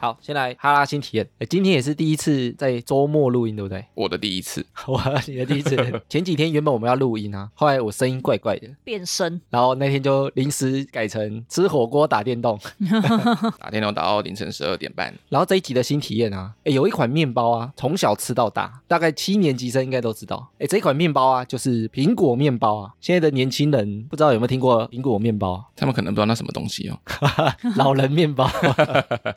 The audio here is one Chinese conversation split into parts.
好，先来哈拉新体验。诶今天也是第一次在周末录音，对不对？我的第一次，哇，你的第一次。前几天原本我们要录音啊，后来我声音怪怪的，变声，然后那天就临时改成吃火锅打电动。打电动打到凌晨十二点半，然后这一集的新体验啊，哎有一款面包啊，从小吃到大，大概七年级生应该都知道。哎，这一款面包啊，就是苹果面包啊。现在的年轻人不知道有没有听过苹果面包，他们可能不知道那什么东西哦。老人面包。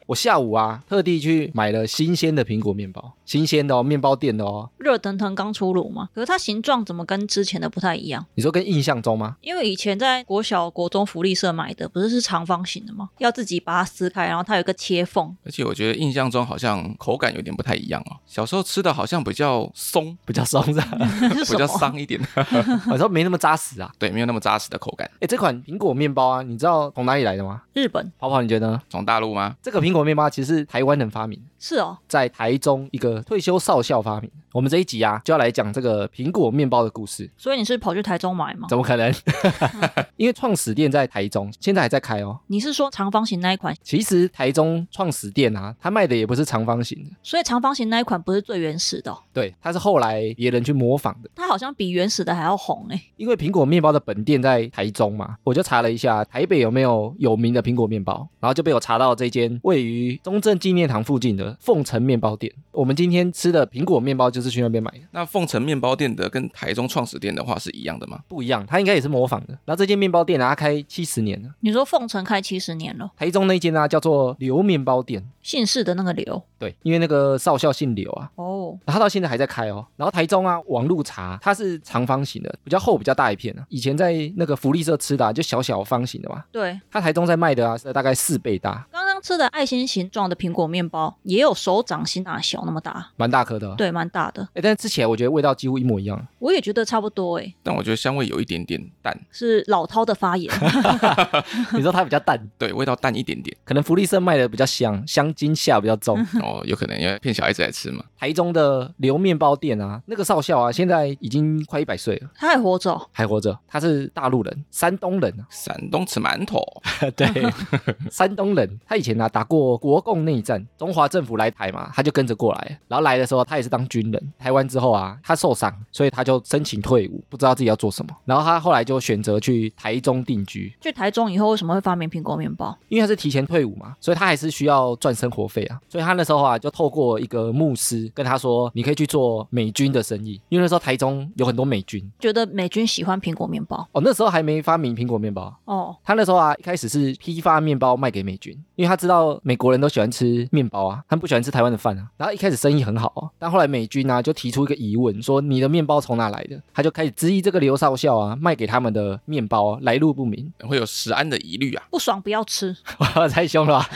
我下午啊，特地去买了新鲜的苹果面包，新鲜的哦，面包店的哦。热腾腾刚出炉嘛，可是它形状怎么跟之前的不太一样？你说跟印象中吗？因为以前在国小、国中福利社买的不是是长方形的吗？要自己把它撕开，然后它有一个切缝。而且我觉得印象中好像口感有点不太一样哦。小时候吃的好像比较松，比较松的，是吧 比较桑一点，我说没那么扎实啊。对，没有那么扎实的口感。哎，这款苹果面包啊，你知道从哪里来的吗？日本跑跑，你觉得呢？从大陆吗？这个苹果面包其实只是台湾人发明，是哦，在台中一个退休少校发明。我们这一集啊，就要来讲这个苹果面包的故事。所以你是跑去台中买吗？怎么可能？因为创始店在台中，现在还在开哦。你是说长方形那一款？其实台中创始店啊，它卖的也不是长方形的，所以长方形那一款不是最原始的哦、对，它是后来别人去模仿的。它好像比原始的还要红哎、因为苹果面包的本店在台中嘛，我就查了一下台北有没有有名的苹果面包，然后就被我查到这间位于中正纪念堂附近的凤城面包店。我们今天吃的苹果面包就是去那边买的，那凤城面包店的跟台中创始店的话是一样的吗？不一样，它应该也是模仿的。然后这间面包店啊，它开七十年了。你说凤城开七十年了，台中那间呢、叫做刘面包店，姓氏的那个刘对，因为那个少校姓刘啊，哦，然后它到现在还在开哦。然后台中啊，网路茶它是长方形的，比较厚，比较大一片啊。以前在那个福利社吃的、啊、就小小方形的嘛，对，它台中在卖的啊是大概四倍大，刚刚吃的爱心形状的苹果面包也有手掌心大小那么大，蛮大颗的、哦。对，蛮大的。哎，但是吃起来我觉得味道几乎一模一样。我也觉得差不多哎，但我觉得香味有一点点淡，是老饕的发言。你说它比较淡，对，味道淡一点点。可能福利社卖的比较香，香精下比较重。哦，有可能因为骗小孩子来吃嘛。台中的刘面包店啊，那个少校啊，现在已经快一百岁了，他还活着哦、还活着。他是大陆人，山东人啊。山东吃馒头，对，山东人。他以前呢、打过国共内战，中华政府来台嘛，他就跟着过来。然后来的时候，他也是当军人。台湾之后啊，他受伤，所以他就申请退伍，不知道自己要做什么。然后他后来就选择去台中定居，去台中以后为什么会发明苹果面包？因为他是提前退伍嘛，所以他还是需要赚生活费啊。所以他那时候啊，就透过一个牧师跟他说：“你可以去做美军的生意。”因为那时候台中有很多美军觉得美军喜欢苹果面包哦，那时候还没发明苹果面包。哦，他那时候啊，一开始是批发面包卖给美军，因为他知道美国人都喜欢吃面包啊，他们不喜欢吃台湾的饭啊。然后一开始生意很好啊，但后来美军啊就提出一个疑问，说你的面包从哪来的？他就开始质疑这个刘少校啊卖给他们的面包啊来路不明，会有食安的疑虑啊。不爽不要吃。哇，太凶了吧！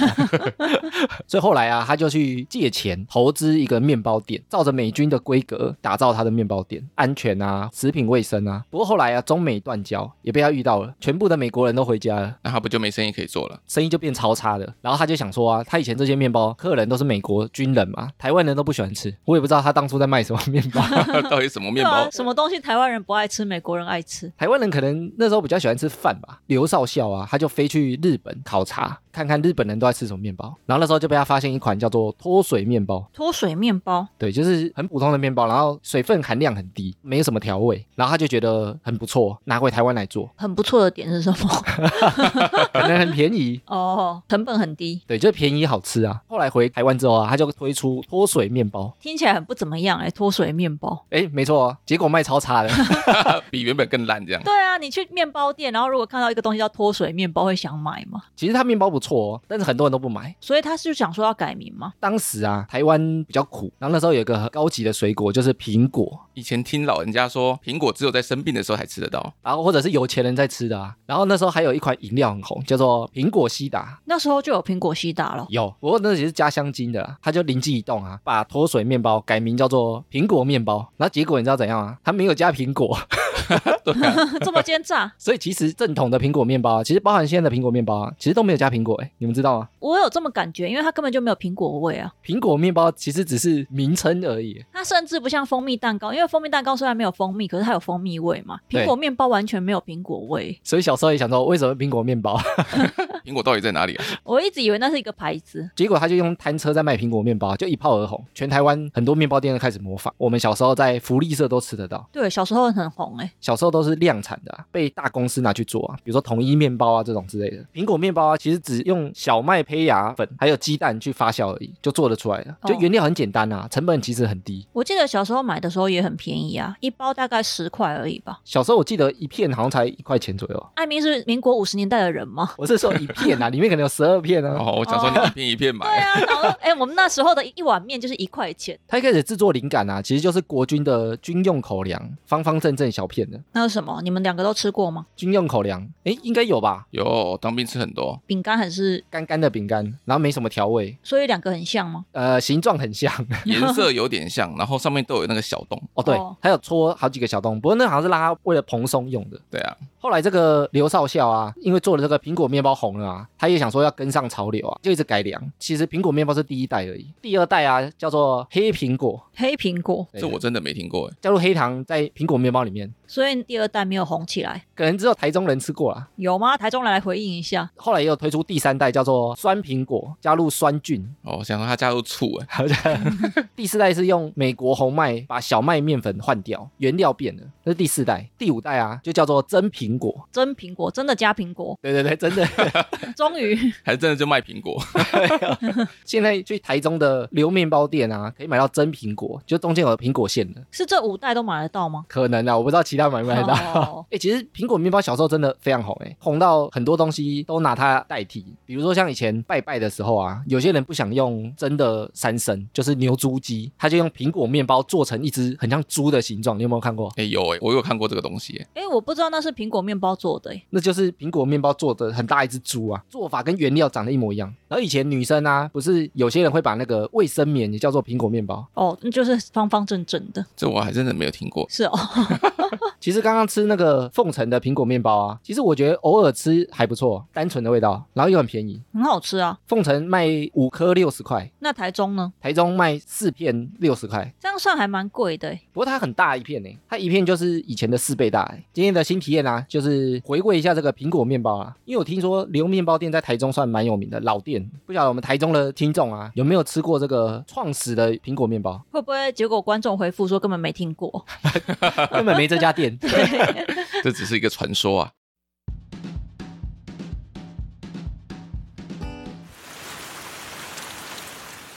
所以后来啊，他就去借钱投资一个面包店，照着美军的规格打造他的面包店，安全啊，食品卫生啊。不过后来啊，中美断交，也被他遇到了，全部的美国人都回家了。那他不就没生意可以做了？生意就变超差的。然后他就想说啊，他以前这些面包客人都是美国军人嘛，台湾人都不喜欢吃。我也不知道他当初在卖什么面包。到底什么面包啊？什么东西台湾人不爱吃，美国人爱吃？台湾人可能那时候比较喜欢吃饭吧。刘少校啊，他就飞去日本考察，看看日本人都在吃什么面包。然后那时候就被他发现一款叫做脱水面包，脱水面包对，就是很普通的面包，然后水分含量很低，没有什么调味。然后他就觉得很不错，拿回台湾来做，很不错的点是什么？可能很便宜。哦，成本很低，对，就是便宜好吃啊。后来回台湾之后啊，他就推出脱水面包。听起来很不怎么样哎、脱水面包。哎，没错啊，结果卖超差的。比原本更烂这样。对啊，你去面包店，然后如果看到一个东西叫脱水面包，会想买吗？其实它面包不错哦，但是很多人都不买。所以他是想说要改名吗？当时啊，台湾比较苦，然后那时候有一个很高级的水果就是苹果，以前听老人家说，苹果只有在生病的时候才吃得到。然后或者是有钱人在吃的啊。然后那时候还有一款饮料很红，叫做苹果西达。那时候就有苹果西达了。有，不过那也是加香精的啦。他就灵机一动啊，把脱水面包改名叫做苹果面包。然后结果你知道怎样啊？他没有加苹果，这么奸诈，所以其实正统的苹果面包啊，其实包含现在的苹果面包啊，其实都没有加苹果。哎，你们知道吗？我有这么感觉，因为它根本就没有苹果味啊。苹果面包其实只是名称而已。它甚至不像蜂蜜蛋糕，因为蜂蜜蛋糕虽然没有蜂蜜，可是它有蜂蜜味嘛。苹果面包完全没有苹果味。所以小时候也想说，为什么苹果面包？苹果到底在哪里啊？我一直以为那是一个牌子。结果他就用摊车在卖苹果面包，就一炮而红，全台湾很多面包店都开始模仿。我们小时候在福利社都吃得到，对，小时候很红哎、小时候都是量产的、啊，被大公司拿去做啊，比如说统一面包啊这种之类的。苹果面包啊，其实只用小麦胚芽粉还有鸡蛋去发酵而已，就做得出来了。就哦原料很简单啊，成本其实很低。我记得小时候买的时候也很便宜啊，一包大概十块而已吧。小时候我记得一片好像才一块钱左右。艾明是民国五十年代的人吗？我是说一片啊，里面可能有十二片啊。哦，我想说你一片一片买，对啊，然后哎、我们那时候的一碗面就是一块钱，他一开始制作灵感啊，其实就是国军的军用口粮，方方正正小片的那是什么？你们两个都吃过吗？军用口粮，哎，应该有吧？有当兵吃很多，饼干还是？干干的饼干，然后没什么调味，所以两个很像吗？呃，形状很像。颜色有点像，然后上面都有那个小洞。哦，对哦，还有戳好几个小洞，不过那好像是让它为了蓬松用的。对啊，后来这个刘少校啊，因为做了这个苹果面包红了啊，他也想说要跟上潮流啊，就一直改良。其实苹果面包是第一代而已，第二代啊叫做黑苹果，黑苹果，这我真的没听过哎。加入黑糖在苹果面包里面，所以第二代没有红起来，可能只有台中人吃过啦。有吗？台中人来回应一下。后来也有推出第三代叫做酸苹果，加入酸菌。哦，想说它加入醋哎，好像 第四代是用美国红麦把小麦面粉换掉，原料变了，这是第四代。第五代啊就叫做真苹果。真苹果，真的加苹果，对对对，真的。终于还真的就卖苹果。现在去台中的流面包店啊，可以买到真苹果，就中间有苹果馅的。是这五代都买得到吗？可能啊，我不知道其他买不买得到。哎、哦 其实苹果面包小时候真的非常红、哎，红到很多东西都拿它代替。比如说像以前拜拜的时候啊，有些人不想用真的三牲，就是牛猪鸡，他就用苹果面包做成一只很像猪的形状。你有没有看过？哎，有哎，我有看过这个东西哎。哎，我不知道那是苹果面包做的，哎，那就是苹果面包做的很大一只猪啊，做法跟原料长得一模一样。然后以前女生啊，不是有些人会把那个卫生棉也叫做苹果面包。哦，就是方方正正的，这我还真的没有听过。是哦，其实刚刚吃那个凤城的苹果面包啊，其实我觉得偶尔吃还不错，单纯的味道，然后又很便宜。很好吃啊。凤城卖五颗六十块，那台中呢？台中卖四片六十块，这样算还蛮贵的，哎，不过它很大一片呢，它一片就是以前的四倍大欸。今天的新体验啊，就是回味一下这个苹果面包啊，因为我听说刘面包店在台中算蛮有名的老店，不晓得我们台中的听众啊有没有吃过这个创始的苹果面包？会不会结果观众回复说根本没听过？根本没这家店。这只是一个传说啊。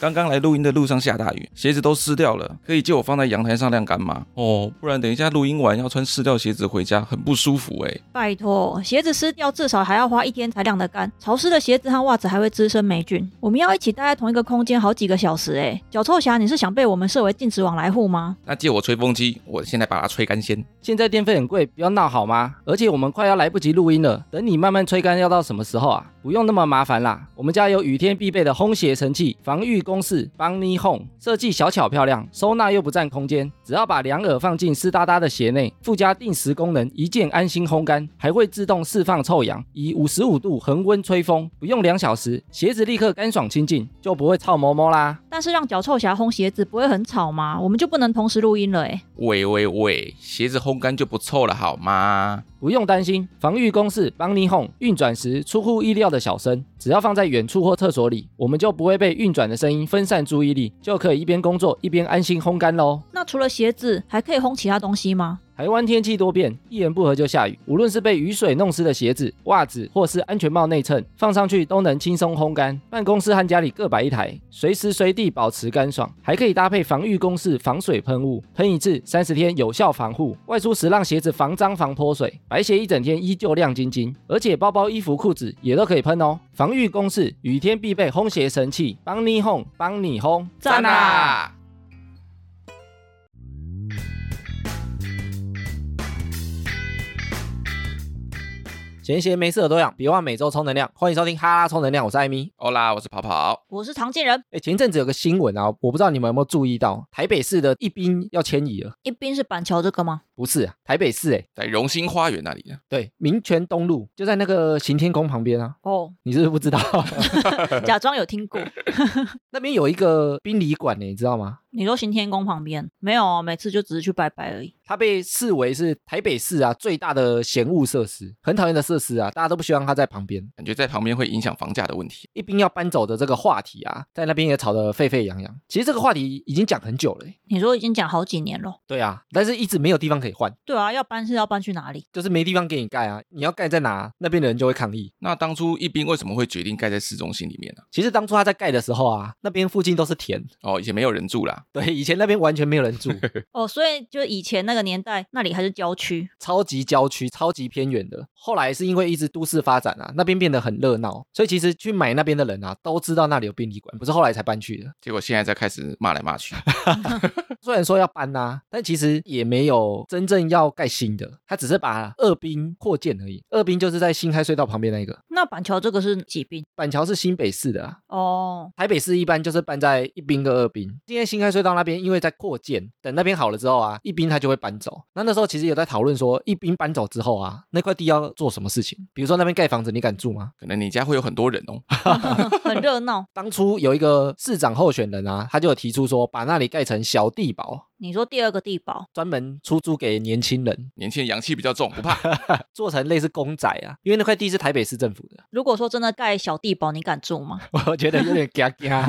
刚刚来录音的路上下大雨，鞋子都湿掉了，可以借我放在阳台上晾干吗？哦，不然等一下录音完要穿湿掉鞋子回家，很不舒服哎。拜托，鞋子湿掉至少还要花一天才晾得干，潮湿的鞋子和袜子还会滋生霉菌。我们要一起待在同一个空间好几个小时，哎，脚臭侠，你是想被我们设为禁止往来户吗？那借我吹风机，我现在把它吹干先。现在电费很贵，不要闹好吗？而且我们快要来不及录音了，等你慢慢吹干要到什么时候啊？不用那么麻烦啦，我们家有雨天必备的烘鞋神器，防御公式邦尼 Home，设计小巧漂亮，收纳又不占空间，只要把两耳放进湿哒哒的鞋内，附加定时功能，一键安心烘干，还会自动释放臭氧，以五十五度恒温吹风，不用两小时，鞋子立刻干爽清净，就不会臭毛毛啦。但是让脚臭侠烘鞋子不会很吵吗？我们就不能同时录音了，哎。喂喂喂，鞋子烘干就不臭了好吗？不用担心，防御公式邦尼 Home 运转时出乎意料的小声，只要放在远处或厕所里，我们就不会被运转的声音分散注意力，就可以一边工作一边安心烘干喽。那除了鞋子，还可以烘其他东西吗？台湾天气多变，一言不合就下雨，无论是被雨水弄湿的鞋子、袜子，或是安全帽内衬，放上去都能轻松烘干。办公室和家里各摆一台，随时随地保持干爽，还可以搭配防御公式防水喷雾，喷一次三十天有效防护。外出时让鞋子防脏防脱水，白鞋一整天依旧亮晶晶。而且包包、衣服、裤子也都可以喷哦。防御公式雨天必备烘鞋神器，帮你烘，帮你烘，赞啊！闲闲没事的多养，别忘每周充能量。欢迎收听哈拉充能量，我是艾米。欧啦，我是跑跑。我是常见人，哎，前阵子有个新闻啊，我不知道你们有没有注意到，台北市的一兵要迁移了。一边是板桥这个吗？不是啊，台北市哎，在荣兴花园那里啊，对，民权东路就在那个行天宫旁边啊。哦，你是不是不知道？假装有听过。那边有一个殡仪馆呢，你知道吗？你说行天宫旁边没有啊？每次就只是去拜拜而已。它被视为是台北市啊最大的嫌恶设施，很讨厌的设施啊，大家都不希望它在旁边。感觉在旁边会影响房价的问题。一兵要搬走的这个话题啊，在那边也吵得沸沸扬扬。其实这个话题已经讲很久了欸，你说已经讲好几年了。对啊，但是一直没有地方可以换，对啊，要搬是要搬去哪里？就是没地方给你盖啊。你要盖在哪，那边的人就会抗议。那当初一兵为什么会决定盖在市中心里面呢、其实当初他在盖的时候啊，那边附近都是田，哦，以前没有人住啦，对，以前那边完全没有人住，哦，所以就以前那个年代，那里还是郊区。超级郊区、超级偏远的。后来是因为一直都市发展啊，那边变得很热闹，所以其实去买那边的人啊，都知道那里有殡仪馆，不是后来才搬去的。结果现在在开始骂来骂去。虽然说要搬呐、但其实也没有真正要盖新的，他只是把二滨扩建而已。二滨就是在新开隧道旁边那个，那板桥这个是几兵？板桥是新北市的啊。哦，台北市一般就是搬在一滨跟二滨，今天新开隧道那边因为在扩建，等那边好了之后啊，一兵他就会搬走。那那时候其实有在讨论说，一兵搬走之后啊，那块地要做什么事情？比如说那边盖房子，你敢住吗？可能你家会有很多人哦。很热闹。当初有一个市长候选人啊，他就有提出说，把那里盖成小地堡，你说第二个地堡，专门出租给年轻人，年轻人阳气比较重，不怕。做成类似公仔啊。因为那块地是台北市政府的，如果说真的盖小地堡，你敢住吗？我觉得有点嘎嘎。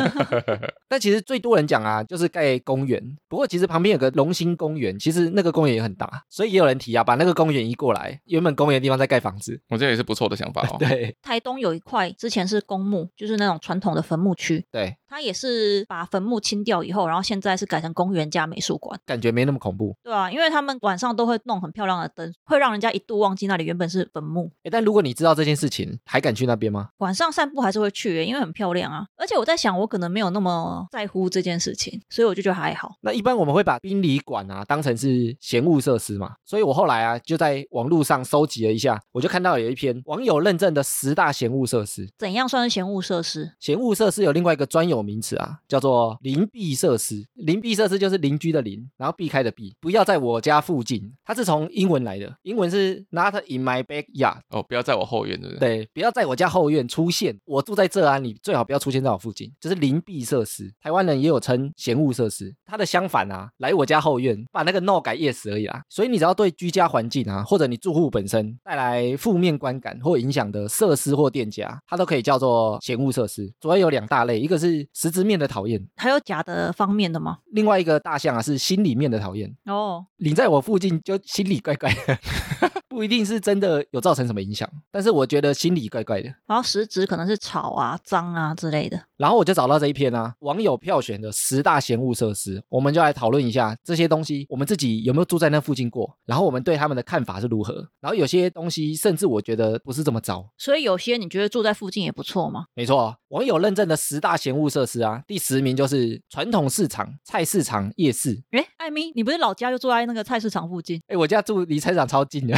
但其实最多人讲啊，就是盖公园。不过其实旁边有个龙兴公园，其实那个公园也很大，所以也有人提啊，把那个公园移过来，原本公园的地方再盖房子。我觉得也是不错的想法哦。对台东有一块之前是公墓，就是那种传统的坟墓区，对，它也是把坟墓清掉以后，然后现在是改成公园加美术馆。感觉没那么恐怖。对啊，因为他们晚上都会弄很漂亮的灯，会让人家一度忘记那里原本是坟墓。诶但如果你知道这件事情，还敢去那边吗？晚上散步还是会去，因为很漂亮啊。而且我在想，我可能没有那么在乎这件事情，所以我就觉得还好。那一般我们会把殡仪馆啊当成是闲物设施嘛，所以我后来啊就在网络上搜集了一下，我就看到有一篇网友认证的十大闲物设施。怎样算是闲物设施？闲物设施有另外一个专有名词啊，叫做邻避设施。邻避设施就是邻居的邻，然后避开的避，不要在我家附近。它是从英文来的，英文是 not in my backyard。哦，不要在我后院，对不对？对，不要在我家后院出现。我住在这啊，你最好不要出现在我附近，就是邻避设施。台湾人也有称嫌恶设施，它的相反啊，来我家后院，把那个 no 改 yes 而已啦。所以你只要对居家环境啊，或者你住户本身带来负面观感或影响的设施或店家，它都可以叫做嫌恶设施。主要有两大类，一个是实质面的讨厌，还有假的方面的吗？另外一个大项啊是心里面的讨厌。哦，你在我附近就心里怪怪的，不一定是真的有造成什么影响，但是我觉得心里怪怪的。然后实质可能是吵啊、脏啊之类的。然后我就找到这一篇啊，网友票选的十大嫌恶设施，我们就来讨论一下这些东西，我们自己有没有住在那附近过，然后我们对他们的看法是如何。然后有些东西甚至我觉得不是这么糟。所以有些你觉得住在附近也不错吗？没错，网友认证的十大嫌恶设施啊，第十名就是传统市场、菜市场、夜市。诶，艾米，你不是老家就住在那个菜市场附近，哎，我家住离菜市场超近的，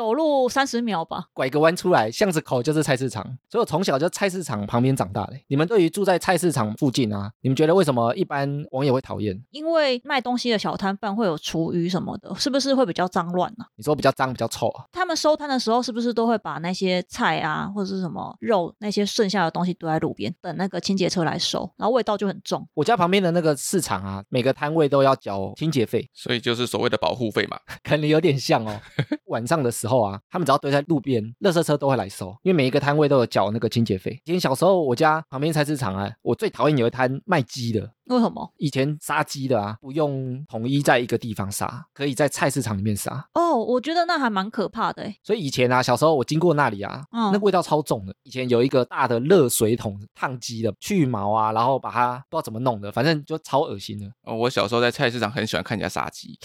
走路三十秒吧？拐个弯出来，巷子口就是菜市场，所以我从小就菜市场旁边长大的。你们对于住在菜市场附近啊，你们觉得为什么一般网友会讨厌？因为卖东西的小摊贩会有厨余什么的，是不是会比较脏乱呢、你说比较脏、比较臭啊？他们收摊的时候，是不是都会把那些菜啊，或者是什么肉那些剩下的东西丢在路边，等那个清洁车来收，然后味道就很重。我家旁边的那个市场啊，每个摊位都要交清洁费，所以就是所谓的保护费嘛。可能有点像哦。晚上的时候后啊，他们只要堆在路边，垃圾车都会来收，因为每一个摊位都有缴那个清洁费。以前小时候，我家旁边菜市场啊，我最讨厌有一摊卖鸡的。为什么？以前杀鸡的啊，不用统一在一个地方杀，可以在菜市场里面杀。哦，我觉得那还蛮可怕的诶。所以以前啊，小时候我经过那里啊，嗯那味道超重的。以前有一个大的热水桶烫鸡的，去毛啊，然后把它不知道怎么弄的，反正就超恶心的。哦，我小时候在菜市场很喜欢看人家杀鸡，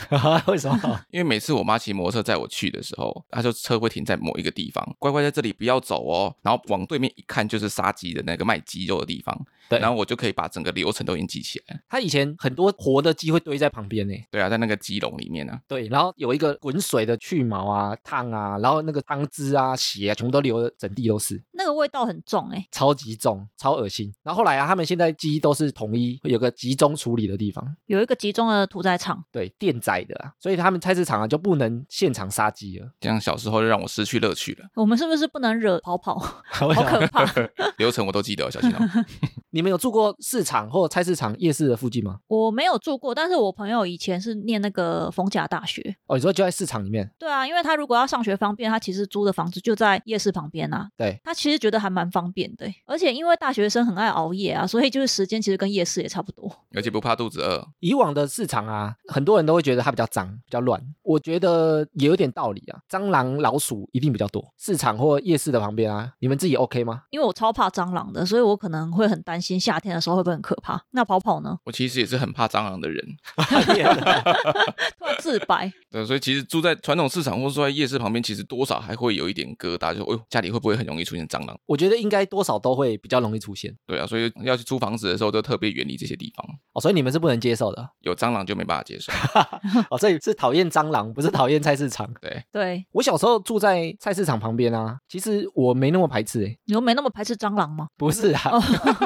为什么？因为每次我妈骑摩托车载我去的时候，她就车会停在某一个地方，乖乖在这里不要走哦。然后往对面一看就是杀鸡的那个卖鸡肉的地方，对然后我就可以把整个流程都已经记起来。他以前很多活的鸡会堆在旁边呢。对啊，在那个鸡笼里面呢、啊，对，然后有一个滚水的去毛啊、烫啊，然后那个汤汁啊、血啊，全部都流的整地都是，那个味道很重诶。超级重，超恶心。然后后来啊，他们现在鸡都是统一有个集中处理的地方，有一个集中的屠宰场，对，电宰的啊，所以他们菜市场啊就不能现场杀鸡了，这样小时候就让我失去乐趣了。我们是不是不能惹跑跑？好 好可怕！流程我都记得，小心哦。你们有住过市场或菜市场、夜市的附近吗？我没有住过，但是我朋友以前是念那个逢甲大学。哦，你说就在市场里面？对啊，因为他如果要上学方便，他其实租的房子就在夜市旁边啊。对，他其实觉得还蛮方便的，而且因为大学生很爱熬夜啊，所以就是时间其实跟夜市也差不多。而且不怕肚子饿。以往的市场啊，很多人都会觉得它比较脏、比较乱。我觉得也有点道理啊，蟑螂、老鼠一定比较多。市场或夜市的旁边啊，你们自己 OK 吗？因为我超怕蟑螂的，所以我可能会很担心夏天的时候会不会很可怕。那跑跑呢？我其实也是很怕蟑螂的人 突然自白。对，所以其实住在传统市场或者住在夜市旁边，其实多少还会有一点疙瘩，就哎呦，家里会不会很容易出现蟑螂？我觉得应该多少都会比较容易出现对啊，所以要去租房子的时候，都特别远离这些地方，哦，所以你们是不能接受的有蟑螂就没办法接受。哦，所以是讨厌蟑螂，不是讨厌菜市场。对，对，我小时候住在菜市场旁边啊，其实我没那么排斥诶、你又没那么排斥蟑螂吗？不是啊，哦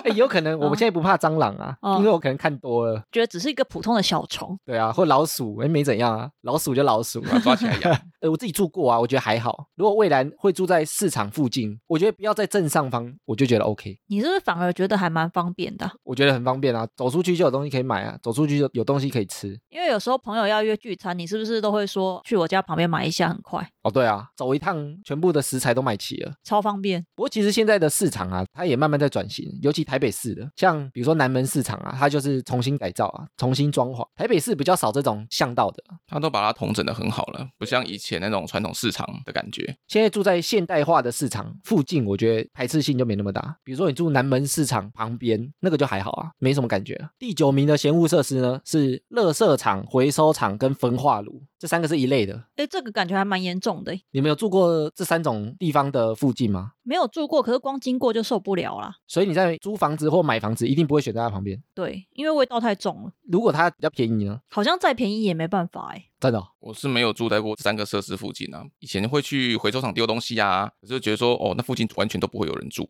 欸有可能我们现在不怕蟑螂啊，哦因为我可能看多了，觉得只是一个普通的小虫。对啊，或老鼠，哎、没怎样啊，老鼠就老鼠 抓起来养。呃，我自己住过啊，我觉得还好。如果未来会住在市场附近，我觉得不要在正上方，我就觉得 OK，你是不是反而觉得还蛮方便的啊？我觉得很方便啊，走出去就有东西可以买啊，走出去就有东西可以吃。因为有时候朋友要约聚餐，你是不是都会说去我家旁边买一下，很快，哦，对啊，走一趟全部的食材都买齐了。超方便。不过其实现在的市场啊，它也慢慢在转型，尤其台北市的，像比如说南门市场啊，它就是重新改造啊，重新装潢。台北市比较少这种巷道的，它都把它统整的很好了，不像以前那种传统市场的感觉。现在住在现代化的市场附近，我觉得排斥性就没那么大。比如说你住南门市场旁边，那个就还好啊，没什么感觉啊。第九名的嫌恶设施呢，是垃圾场、回收厂跟焚化炉，这三个是一类的。哎，这个感觉还蛮严重的。你们有住过这三种地方的附近吗？没有住过，可是光经过就受不了啦。所以你在租房子或买房子，一定不会选在它旁边。对，因为味道太重了，如果它比较便宜呢？好像再便宜也没办法哎。真的哦、我是没有住在过三个设施附近啊，以前会去回收厂丢东西啊，可是觉得说哦，那附近完全都不会有人住。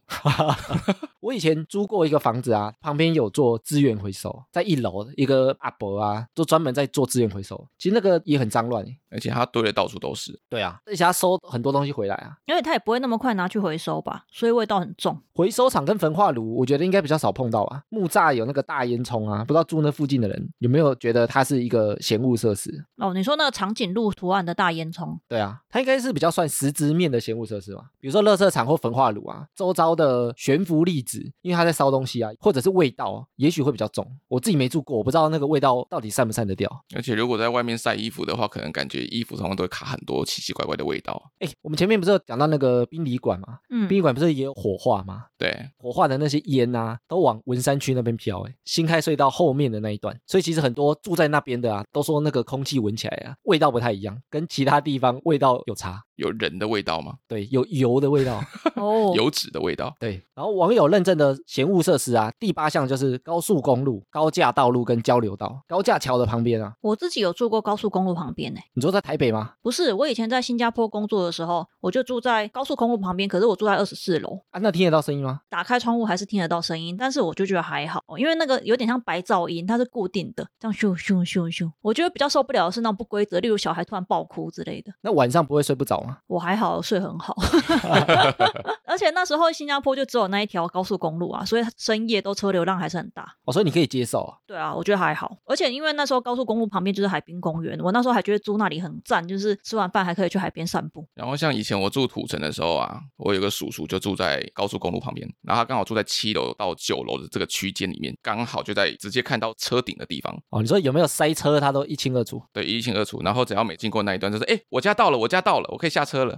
我以前租过一个房子啊，旁边有做资源回收，在一楼一个阿伯啊，就专门在做资源回收。其实那个也很脏乱欸而且他堆的到处都是。对啊，而且他收很多东西回来啊。因为他也不会那么快拿去回收吧，所以味道很重。回收厂跟焚化炉，我觉得应该比较少碰到啊。木栅有那个大烟囱啊，不知道住那附近的人有没有觉得它是一个嫌恶设施？哦，你说那个长颈鹿图案的大烟囱，对啊，它应该是比较算实质面的嫌恶设施吧。比如说垃圾场或焚化炉啊，周遭的悬浮粒子，因为它在烧东西啊，或者是味道啊，也许会比较重。我自己没住过，我不知道那个味道到底散不散得掉。而且如果在外面晒衣服的话，可能感觉衣服上都会卡很多奇奇怪怪的味道。哎，我们前面不是有讲到那个殡仪馆吗？嗯，殡仪馆不是也有火化吗？对，火化的那些烟啊，都往文山区那边飘，哎，新开隧道后面的那一段，所以其实很多住在那边的啊，都说那个空气闻起来啊，味道不太一样，跟其他地方味道有差。有人的味道吗？对，有油的味道。哦，油脂的味道。对，然后网友认证的嫌恶设施啊，第八项就是高速公路、高架道路跟交流道、高架桥的旁边啊。我自己有住过高速公路旁边呢。你住在台北吗？不是，我以前在新加坡工作的时候，我就住在高速公路旁边，可是我住在二十四楼，啊，那听得到声音吗？打开窗户还是听得到声音，但是我就觉得还好，因为那个有点像白噪音，它是固定的，这样咻咻咻咻。我觉得比较受不了的是那种不规则，例如小孩突然爆哭之类的。那晚上不会睡不着吗？我还好，睡很好，而且那时候新加坡就只有那一条高速公路啊，所以深夜都车流量还是很大。哦，所以你可以接受啊。对啊，我觉得还好，而且因为那时候高速公路旁边就是海滨公园，我那时候还觉得租那里很赞，就是吃完饭还可以去海边散步。然后像以前我住土城的时候啊，我有个叔叔就住在高速公路旁边，然后他刚好住在七楼到九楼的这个区间里面，刚好就在直接看到车顶的地方，哦，你说有没有塞车，他都一清二楚。对，一清二楚。然后只要每经过那一段，就是哎，我家到了，我家到了，我可以下车了，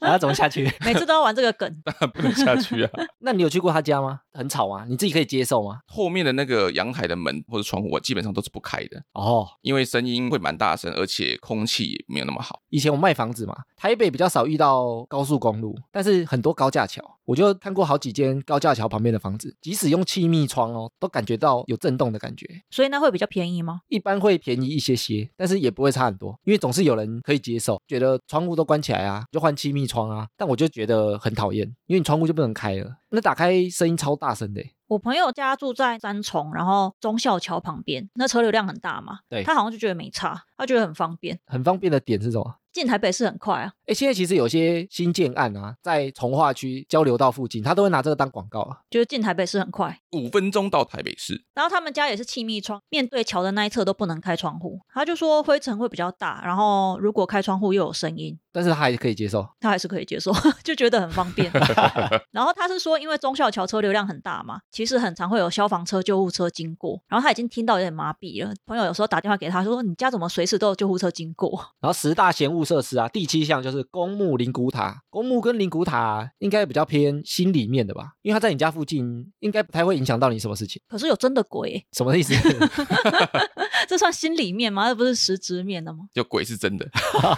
然 后怎么下去？每次都要玩这个梗，不能下去啊。那你有去过他家吗？很吵吗？你自己可以接受吗？后面的那个阳台的门或者窗户，我基本上都是不开的，哦，因为声音会蛮大声，而且空气也没有那么好。以前我卖房子嘛，台北比较少遇到高速公路，但是很多高架桥，我就看过好几间高架桥旁边的房子，即使用气密窗哦，都感觉到有震动的感觉。所以那会比较便宜吗？一般会便宜一些些，但是也不会差很多，因为总是有人可以接受，觉得窗户都关起来啊，就换气密窗啊。但我就觉得很讨厌，因为你窗户就不能开了，那打开声音超大声的。我朋友家住在三重，然后忠孝桥旁边，那车流量很大嘛，对他好像就觉得没差，他觉得很方便，很方便的点是什么？进台北市很快啊。哎，现在其实有些新建案啊，在从化区交流道附近，他都会拿这个当广告啊。就是进台北市很快，五分钟到台北市，然后他们家也是气密窗，面对桥的那一侧都不能开窗户。他就说灰尘会比较大，然后如果开窗户又有声音，但是他还可以接受。他还是可以接受，就觉得很方便。然后他是说，因为忠孝桥车流量很大嘛，其实很常会有消防车、救护车经过，然后他已经听到有点麻痹了。朋友有时候打电话给他说：“你家怎么随时都有救护车经过然后十大嫌恶设施啊，第七项就是公墓灵骨塔。公墓跟灵骨塔应该比较偏心里面的吧，因为他在你家附近，应该不太会影响到你什么事情。？”可是有真的鬼欸、什么意思？这算心里面吗？这不是实质面的吗？就鬼是真的。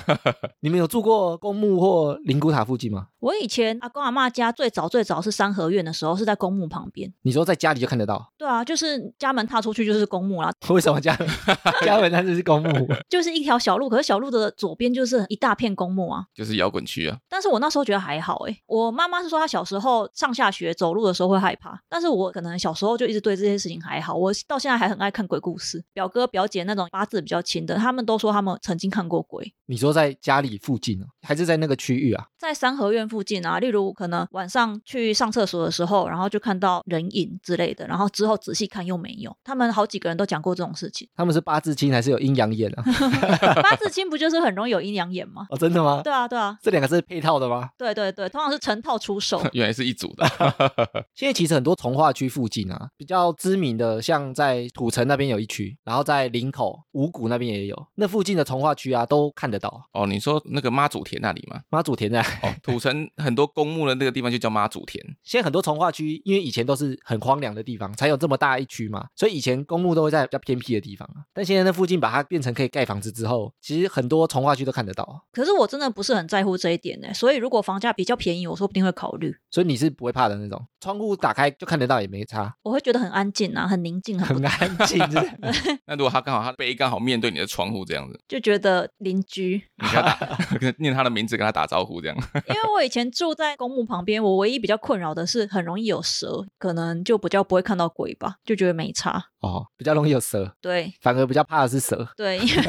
你们有住过公墓或灵骨塔附近吗？我以前阿公阿妈家最早最早是三合院的时候，是在公墓旁边。你说在家里就看得到，对啊，就是家门踏出去就是公墓啦，为什么家 家门它就是公墓？就是一条小路，可是小路的左边就是一大片公墓啊。就是摇滚区啊，但是我那时候觉得还好诶，我妈妈是说她小时候上下学走路的时候会害怕，但是我可能小时候就一直对这些事情还好，我到现在还很爱看鬼故事。表哥表姐那种八字比较轻的，他们都说他们曾经看过鬼，你说在家里附近哦，还是在那个区域啊？在三合院附近啊，例如可能晚上去上厕所的时候，然后就看到人影之类的，然后之后仔细看又没有。他们好几个人都讲过这种事情。他们是八字轻还是有阴阳眼啊？八字轻不就是很容易有阴阳眼吗？哦，真的吗？对啊，对啊，这两个是配套的吗？对对对，通常是成套出手。原来是一组的。现在其实很多从化区附近啊，比较知名的，像在土城那边有一区，然后在林口、五股那边也有，那附近的从化区啊都看得到。哦，你说那个妈祖田那里吗？妈祖田在，哦，土城很多公墓的那个地方就叫妈祖田。现在很多从化区，因为以前都是很荒凉的地方，才有这么大一区嘛，所以以前公墓都会在比较偏僻的地方啊。但现在那附近把它变成可以盖房子之后，其实很多从化区都看得到啊。可是我真的不是很在乎这一点呢，所以如果房价比较便宜，我说不定会考虑。所以你是不会怕的那种，窗户打开就看得到也没差，我会觉得很安静啊，很宁静，很安静，那如果他刚好他背刚好面对你的窗户这样子，就觉得邻居。你跟他打 念他的名字跟他打招呼这样。因为我以前住在公墓旁边，我唯一比较困扰的是很容易有蛇，可能就比较不会看到鬼吧，就觉得没差。哦，比较容易有蛇，对反而比较怕的是蛇。对，因 为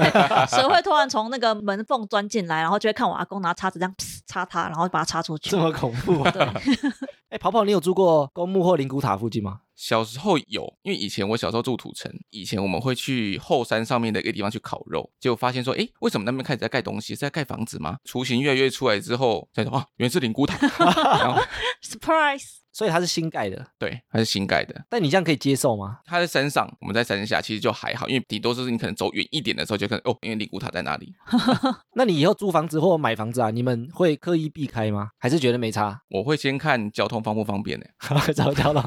蛇会突然从那个门缝钻进来，然后就会看我阿公拿叉子这样 噗插它，然后把它插出去这。么恐怖、啊？对，哎，跑跑，你有住过公墓或灵骨塔附近吗？小时候有，因为以前我小时候住土城，以前我们会去后山上面的一个地方去烤肉，结果发现说，诶，为什么那边开始在盖东西，是在盖房子吗？雏形越来越出来之后，才说啊，原来是灵骨塔，然后 surprise。所以它是新盖的，对，它是新盖的。但你这样可以接受吗？它在山上，我们在山下，其实就还好，因为顶多是你可能走远一点的时候，就可能哦，因为灵骨塔在哪里，那你以后租房子或买房子啊，你们会刻意避开吗？还是觉得没差？我会先看交通方不方便呢。找交通，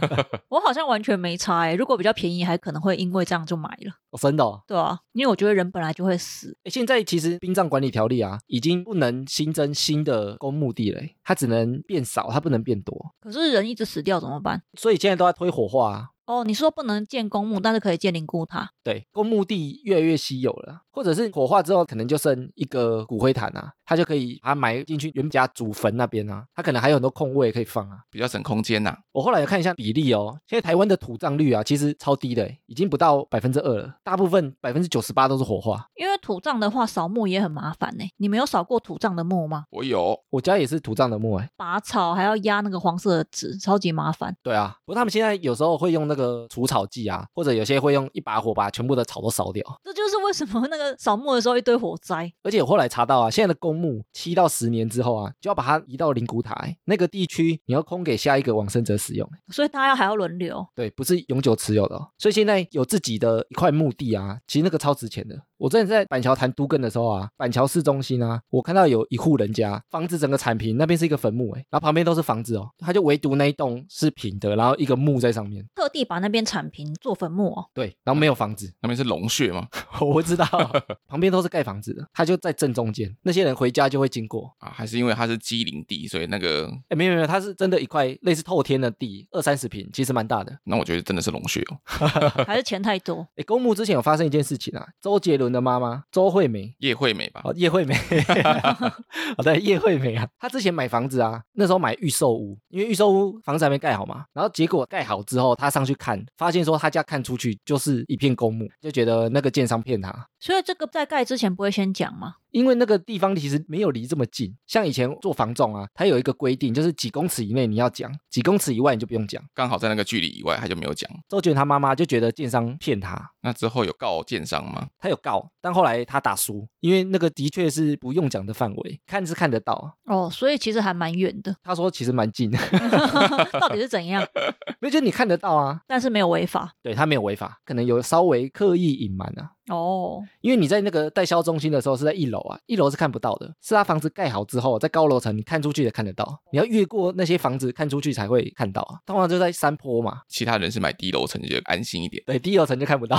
我好像完全没差哎、如果比较便宜，还可能会因为这样就买了。哦真的、哦。对啊，因为我觉得人本来就会死，诶现在其实殡葬管理条例啊，已经不能新增新的公墓地了诶，它只能变少，它不能变多。可是人一直死掉怎么办？所以现在都在推火化啊。哦，你说不能建公墓，但是可以建灵骨塔。对，公墓地越来越稀有了，或者是火化之后可能就剩一个骨灰坛啊，他就可以把它埋进去原家祖坟那边啊，他可能还有很多空位可以放啊。比较省空间呐、我后来有看一下比例哦，现在台湾的土葬率啊，其实超低的，已经不到百分之二了，大部分百分之九十八都是火化。因为土葬的话，扫墓也很麻烦呢。你们有扫过土葬的墓吗？我有，我家也是土葬的墓哎，拔草还要压那个黄色的纸，超级麻烦。对啊，不过他们现在有时候会用那个除草剂啊，或者有些会用一把火把全部的草都烧掉。这就是为什么那个扫墓的时候一堆火灾。而且我后来查到啊，现在的公墓七到十年之后啊，就要把它移到灵骨塔欸，那个地区你要空给下一个往生者使用。所以大家还要轮流。对，不是永久持有的、哦，所以现在有自己的一块墓地啊，其实那个超值钱的。我之前在板桥谈都更的时候啊，板桥市中心啊，我看到有一户人家房子整个铲平，那边是一个坟墓哎，然后旁边都是房子哦，他就唯独那一栋是平的，然后一个墓在上面，特地把那边铲平做坟墓哦。对，然后没有房子，那边是龙穴吗？我不知道，旁边都是盖房子的，他就在正中间，那些人回家就会经过，啊，还是因为它是机灵地，所以那个，哎，没有没有，它是真的一块类似透天的地，二三十平，其实蛮大的。那我觉得真的是龙穴哦。还是钱太多。哎，公墓之前有发生一件事情啊，周杰伦伦的妈妈周惠美。叶惠美吧，哦，叶惠美，好的，叶惠美啊，她之前买房子啊，那时候买预售屋，因为预售屋房子还没盖好嘛，然后结果盖好之后，她上去看，发现说她家看出去就是一片公墓，就觉得那个建商骗她，所以这个在盖之前不会先讲吗？因为那个地方其实没有离这么近，像以前做房仲啊，它有一个规定，就是几公尺以内你要讲，几公尺以外你就不用讲。刚好在那个距离以外，他就没有讲。周杰伦他妈妈就觉得建商骗他，那之后有告建商吗？他有告，但后来他打输，因为那个的确是不用讲的范围，看是看得到。哦，所以其实还蛮远的，他说其实蛮近的，到底是怎样？没有就你看得到啊，但是没有违法。对他没有违法，可能有稍微刻意隐瞒啊。哦，因为你在那个代销中心的时候是在一楼啊，一楼是看不到的，是他房子盖好之后，在高楼层你看出去也看得到，你要越过那些房子看出去才会看到啊。通常就在山坡嘛，其他人是买低楼层，就觉得安心一点。对，低楼层就看不到。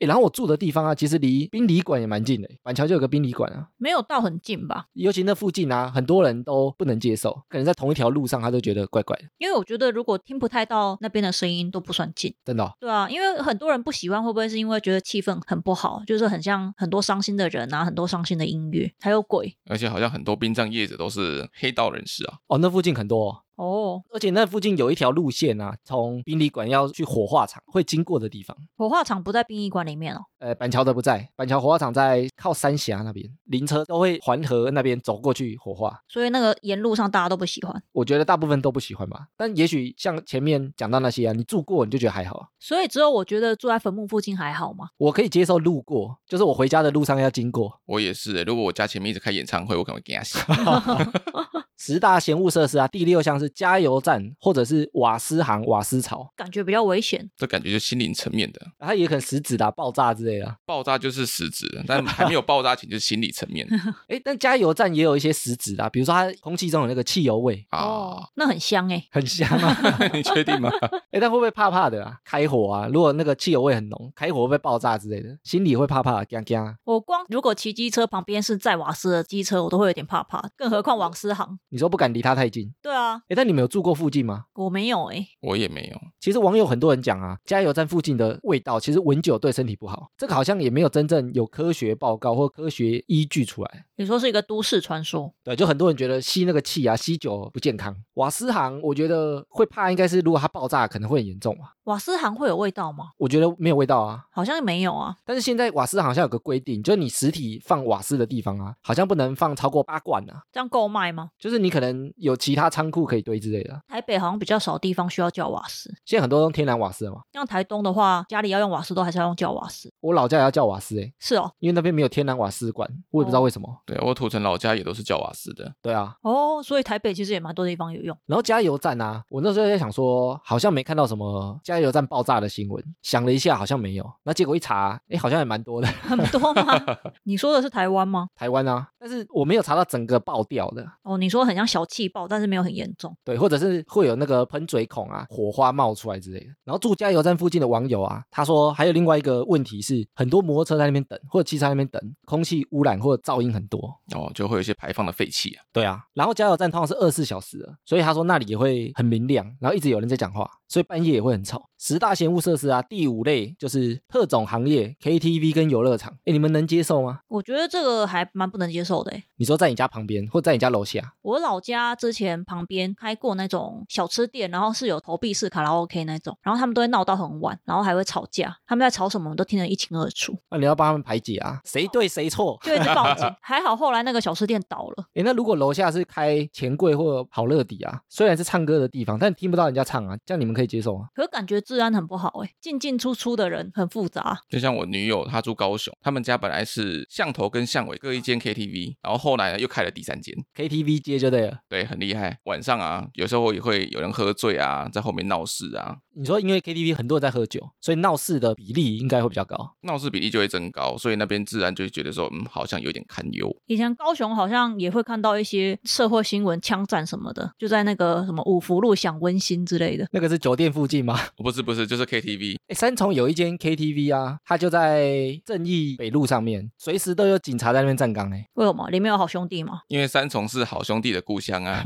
诶然后我住的地方啊，其实离宾礼馆也蛮近的，板桥就有个宾礼馆啊，没有到很近吧？尤其那附近啊，很多人都不能接受，可能在同一条路上他都觉得怪怪的，因为我觉得如果听不太到那边的声音都不算近。真的哦、对啊，因为很多人不喜欢，会不会是因为觉得气氛很不好，就是很像很多伤心的人啊，很多伤心的音乐，还有鬼而且好像很多殡葬业者都是黑道人士啊。哦，那附近很多、哦。哦。而且那附近有一条路线啊，从殡仪馆要去火化场会经过的地方。火化场不在殡仪馆里面哦。呃，板桥的不在，板桥火化场在靠三峡那边，灵车都会环河那边走过去火化。所以那个沿路上大家都不喜欢，我觉得大部分都不喜欢吧，但也许像前面讲到那些啊，你住过你就觉得还好啊。所以只有我觉得住在坟墓附近还好吗？我可以接受路过，就是我回家的路上要经过。我也是欸，如果我家前面一直开演唱会，我可能会给他洗。十大嫌恶设施啊，第六项是加油站或者是瓦斯行、瓦斯槽，感觉比较危险。这感觉就心灵层面的它也可能实质的啊、爆炸之类的啊。爆炸就是实质的，但还没有爆炸前就是心理层面 诶，但加油站也有一些实质的啊、比如说它空气中有那个汽油味，啊。哦，那很香哎。很香啊。你确定吗？诶，但会不会怕怕的啊？开火啊，如果那个汽油味很浓，开火会不会爆炸之类的？心里会怕怕，惊惊。我光如果骑机车旁边是载瓦斯的机车，我都会有点怕怕，更何况瓦斯行。你说不敢离他太近。对啊，诶，但你们有住过附近吗？我没有哎。我也没有。其实网友很多人讲啊，加油站附近的味道其实闻久对身体不好，这个好像也没有真正有科学报告或科学依据出来。你说是一个都市传说，对，就很多人觉得吸那个气啊，吸久不健康。瓦斯行，我觉得会怕，应该是如果它爆炸，可能会很严重啊。瓦斯行会有味道吗？我觉得没有味道啊，好像没有啊。但是现在瓦斯行好像有个规定，就是你实体放瓦斯的地方啊，好像不能放超过八罐啊，这样够卖吗？就是你可能有其他仓库可以堆之类的。台北好像比较少地方需要叫瓦斯，现在很多用天然瓦斯了嘛，像台东的话，家里要用瓦斯都还是要用叫瓦斯。我老家也要叫瓦斯诶、是哦，因为那边没有天然瓦斯管，我也不知道为什么。对我土城老家也都是叫瓦斯的，对啊，哦，所以台北其实也蛮多地方有用。然后加油站啊，我那时候在想说，好像没看到什么加油站爆炸的新闻，想了一下，好像没有。那结果一查，哎，好像也蛮多的，很多吗？你说的是台湾吗？台湾啊，但是我没有查到整个爆掉的，哦，你说很像小气爆，但是没有很严重。对，或者是会有那个喷嘴孔啊，火花冒出来之类的。然后住加油站附近的网友啊，他说还有另外一个问题是，很多摩托车在那边等，或者汽车在那边等，空气污染或者噪音很多。哦，就会有一些排放的废气啊。对啊，然后加油站通常是二十四小时的，所以他说那里也会很明亮，然后一直有人在讲话，所以半夜也会很吵。十大嫌恶设施啊，第五类就是特种行业 KTV 跟游乐场，哎，你们能接受吗？我觉得这个还蛮不能接受的诶。你说在你家旁边，或在你家楼下，我老家之前旁边开过那种小吃店，然后是有投币式卡拉 OK 那种，然后他们都会闹到很晚，然后还会吵架，他们在吵什么我们都听得一清二楚，那你要帮他们排解啊，谁对谁错。就一直报警。还好后来那个小吃店倒了。哎，那如果楼下是开钱柜或好乐迪啊，虽然是唱歌的地方，但听不到人家唱啊，这样你们可以接受啊？可感觉治安很不好诶，进进出出的人很复杂。就像我女友，她住高雄，他们家本来是巷头跟巷尾各一间 KTV，然后后来呢又开了第三间，KTV 街就对了。对，很厉害。晚上啊，有时候也会有人喝醉啊，在后面闹事啊，你说因为 KTV 很多人在喝酒，所以闹事的比例应该会比较高。闹事比例就会增高，所以那边自然就会觉得说，嗯，好像有点堪忧。以前高雄好像也会看到一些社会新闻、枪战什么的，就在那个什么五福路享温馨之类的。那个是酒店附近吗？不是不是，就是 KTV，哎，三重有一间 KTV 啊，它就在正义北路上面，随时都有警察在那边站岗哎。为什么？里面有好兄弟吗？因为三重是好兄弟的故乡啊。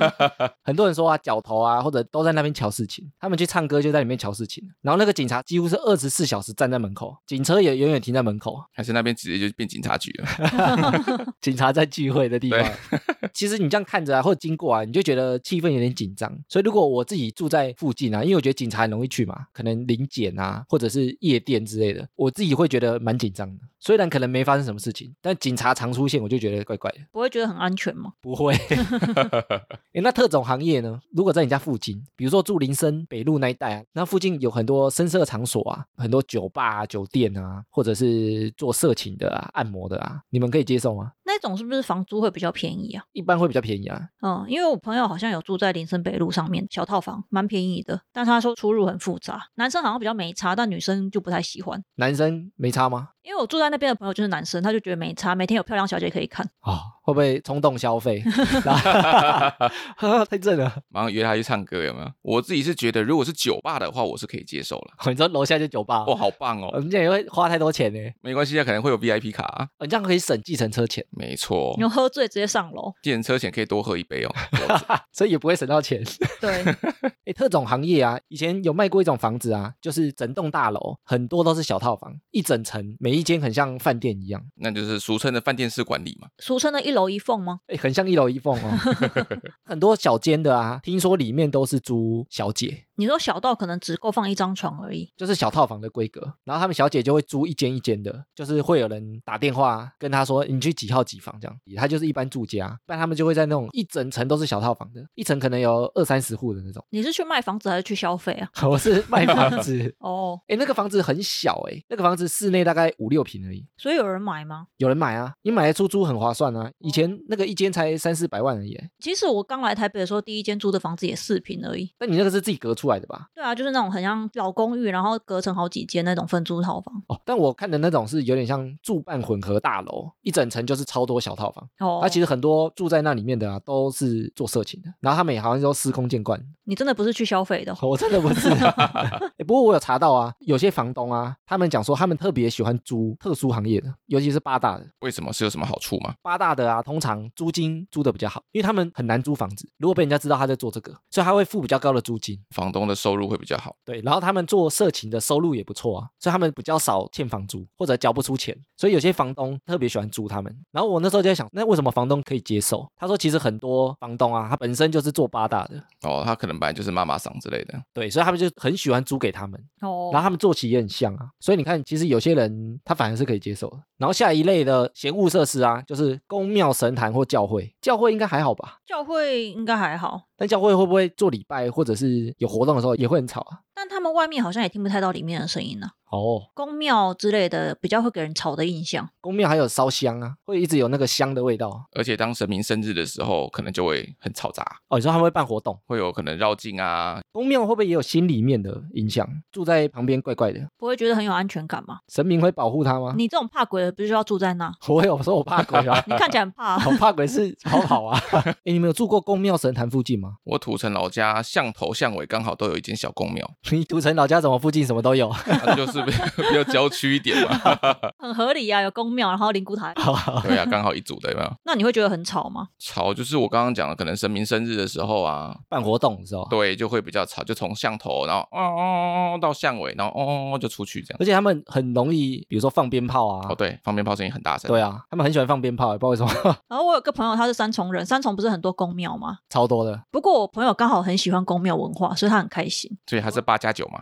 很多人说啊，角头啊，或者都在那边瞧事情。他们去唱唱歌就在里面瞧事情，然后那个警察几乎是二十四小时站在门口，警车也永远停在门口，还是那边直接就变警察局了。警察在聚会的地方。其实你这样看着啊，或者经过啊，你就觉得气氛有点紧张。所以如果我自己住在附近啊，因为我觉得警察很容易去嘛，可能临检啊，或者是夜店之类的，我自己会觉得蛮紧张的。虽然可能没发生什么事情，但警察常出现，我就觉得怪怪的。不会觉得很安全吗？不会。诶那特种行业呢？如果在你家附近，比如说住林森北路那一带啊，那附近有很多深色场所啊，很多酒吧、啊、酒店啊，或者是做色情的啊、按摩的啊，你们可以接受吗？那种是不是房租会比较便宜啊？一般会比较便宜啊。嗯，因为我朋友好像有住在林森北路上面小套房，蛮便宜的，但他说出入很复杂，男生好像比较没差，但女生就不太喜欢。男生没差吗？因为我住在那边的朋友就是男生，他就觉得没差，每天有漂亮小姐可以看。啊、会不会冲动消费？太正了！马上约他去唱歌，有没有？我自己是觉得，如果是酒吧的话，我是可以接受了。你知道楼下就酒吧，哇，好棒哦！我们这样也会花太多钱呢。没关系啊，可能会有 VIP 卡、啊。哦你这样可以省计程车钱，没错你，喝醉直接上楼，计程车钱可以多喝一杯哦。所以也不会省到钱。对，诶，特种行业啊，以前有卖过一种房子啊，就是整栋大楼很多都是小套房，一整层，每一间很像饭店一样，那就是俗称的饭店式管理嘛。俗称的一楼一凤吗？哎，很像一楼一凤哦。很多小间的啊，听说里面都是租小姐，你说小到可能只够放一张床而已，就是小套房的规格。然后他们小姐就会租一间一间的，就是会有人打电话跟他说你去几号几房这样，他就是一般住家，但他们就会在那种一整层都是小套房的，一层可能有二三十户的那种。你是去卖房子还是去消费啊？我是卖房 子，哦，哎，那个房子很小哎，那个房子室内大概五六平而已，所以有人买吗？有人买啊，你买来出租很划算啊。以前那个一间才三四百万而已欸，其实我刚来台北的时候，第一间租的房子也四平而已。那你那个是自己隔出来的吧？对啊，就是那种很像老公寓，然后隔成好几间那种分租套房。哦，但我看的那种是有点像住办混合大楼，一整层就是超多小套房。哦，那、其实很多住在那里面的啊，都是做色情的，然后他们也好像都司空见惯。你真的不是去消费的哦？我真的不是、欸不过我有查到啊，有些房东啊，他们讲说他们特别喜欢租特殊行业的，尤其是八大的。为什么是有什么好处吗？八大的啊，通常租金租的比较好，因为他们很难租房子。如果被人家知道他在做这个，所以他会付比较高的租金。房东的收入会比较好。对，然后他们做色情的收入也不错啊，所以他们比较少欠房租或者交不出钱，所以有些房东特别喜欢租他们。然后我那时候就在想，那为什么房东可以接受？他说其实很多房东啊，他本身就是做八大的，哦，他可能本来就是妈妈桑之类的。对，所以他们就很喜欢租给他们。哦然后他们做起也很像啊，所以你看，其实有些人他反而是可以接受的。然后下一类的闲物设施啊，就是宫庙、神坛或教会。教会应该还好吧？教会应该还好，但教会会不会做礼拜或者是有活活动的时候也会很吵啊？但他们外面好像也听不太到里面的声音呢、哦，宫庙之类的比较会给人吵的印象。宫庙还有烧香啊，会一直有那个香的味道。而且当神明生日的时候，可能就会很嘈杂，哦，你说他们会办活动，会有可能绕境啊。宫庙会不会也有心里面的影响？住在旁边怪怪的，不会觉得很有安全感吗？神明会保护他吗？你这种怕鬼的，不是就要住在那？我有说我怕鬼啊，你看起来很怕、啊。我怕鬼是好好啊。哎，你们有住过宫庙神坛附近吗？我土城老家巷头巷尾刚好都有一间小宫庙，你土城老家怎么附近什么都有？那就是比 比较郊区一点嘛。很合理啊，有宫庙，然后灵骨塔。对啊，刚好一组的有没有？那你会觉得很吵吗？吵就是我刚刚讲的，可能神明生日的时候啊，办活动的时候，对，就会比较吵，就从巷头，然后哦哦哦哦到巷尾，然后哦哦哦就出去这样。而且他们很容易，比如说放鞭炮啊。哦，对，放鞭炮声音很大声。对啊，他们很喜欢放鞭炮，也不知道为什么，然后我有个朋友，他是三重人，三重不是很多宫庙吗？超多的。不过我朋友刚好很喜欢宫庙文化，所以他很开心。所以他是八加九嘛，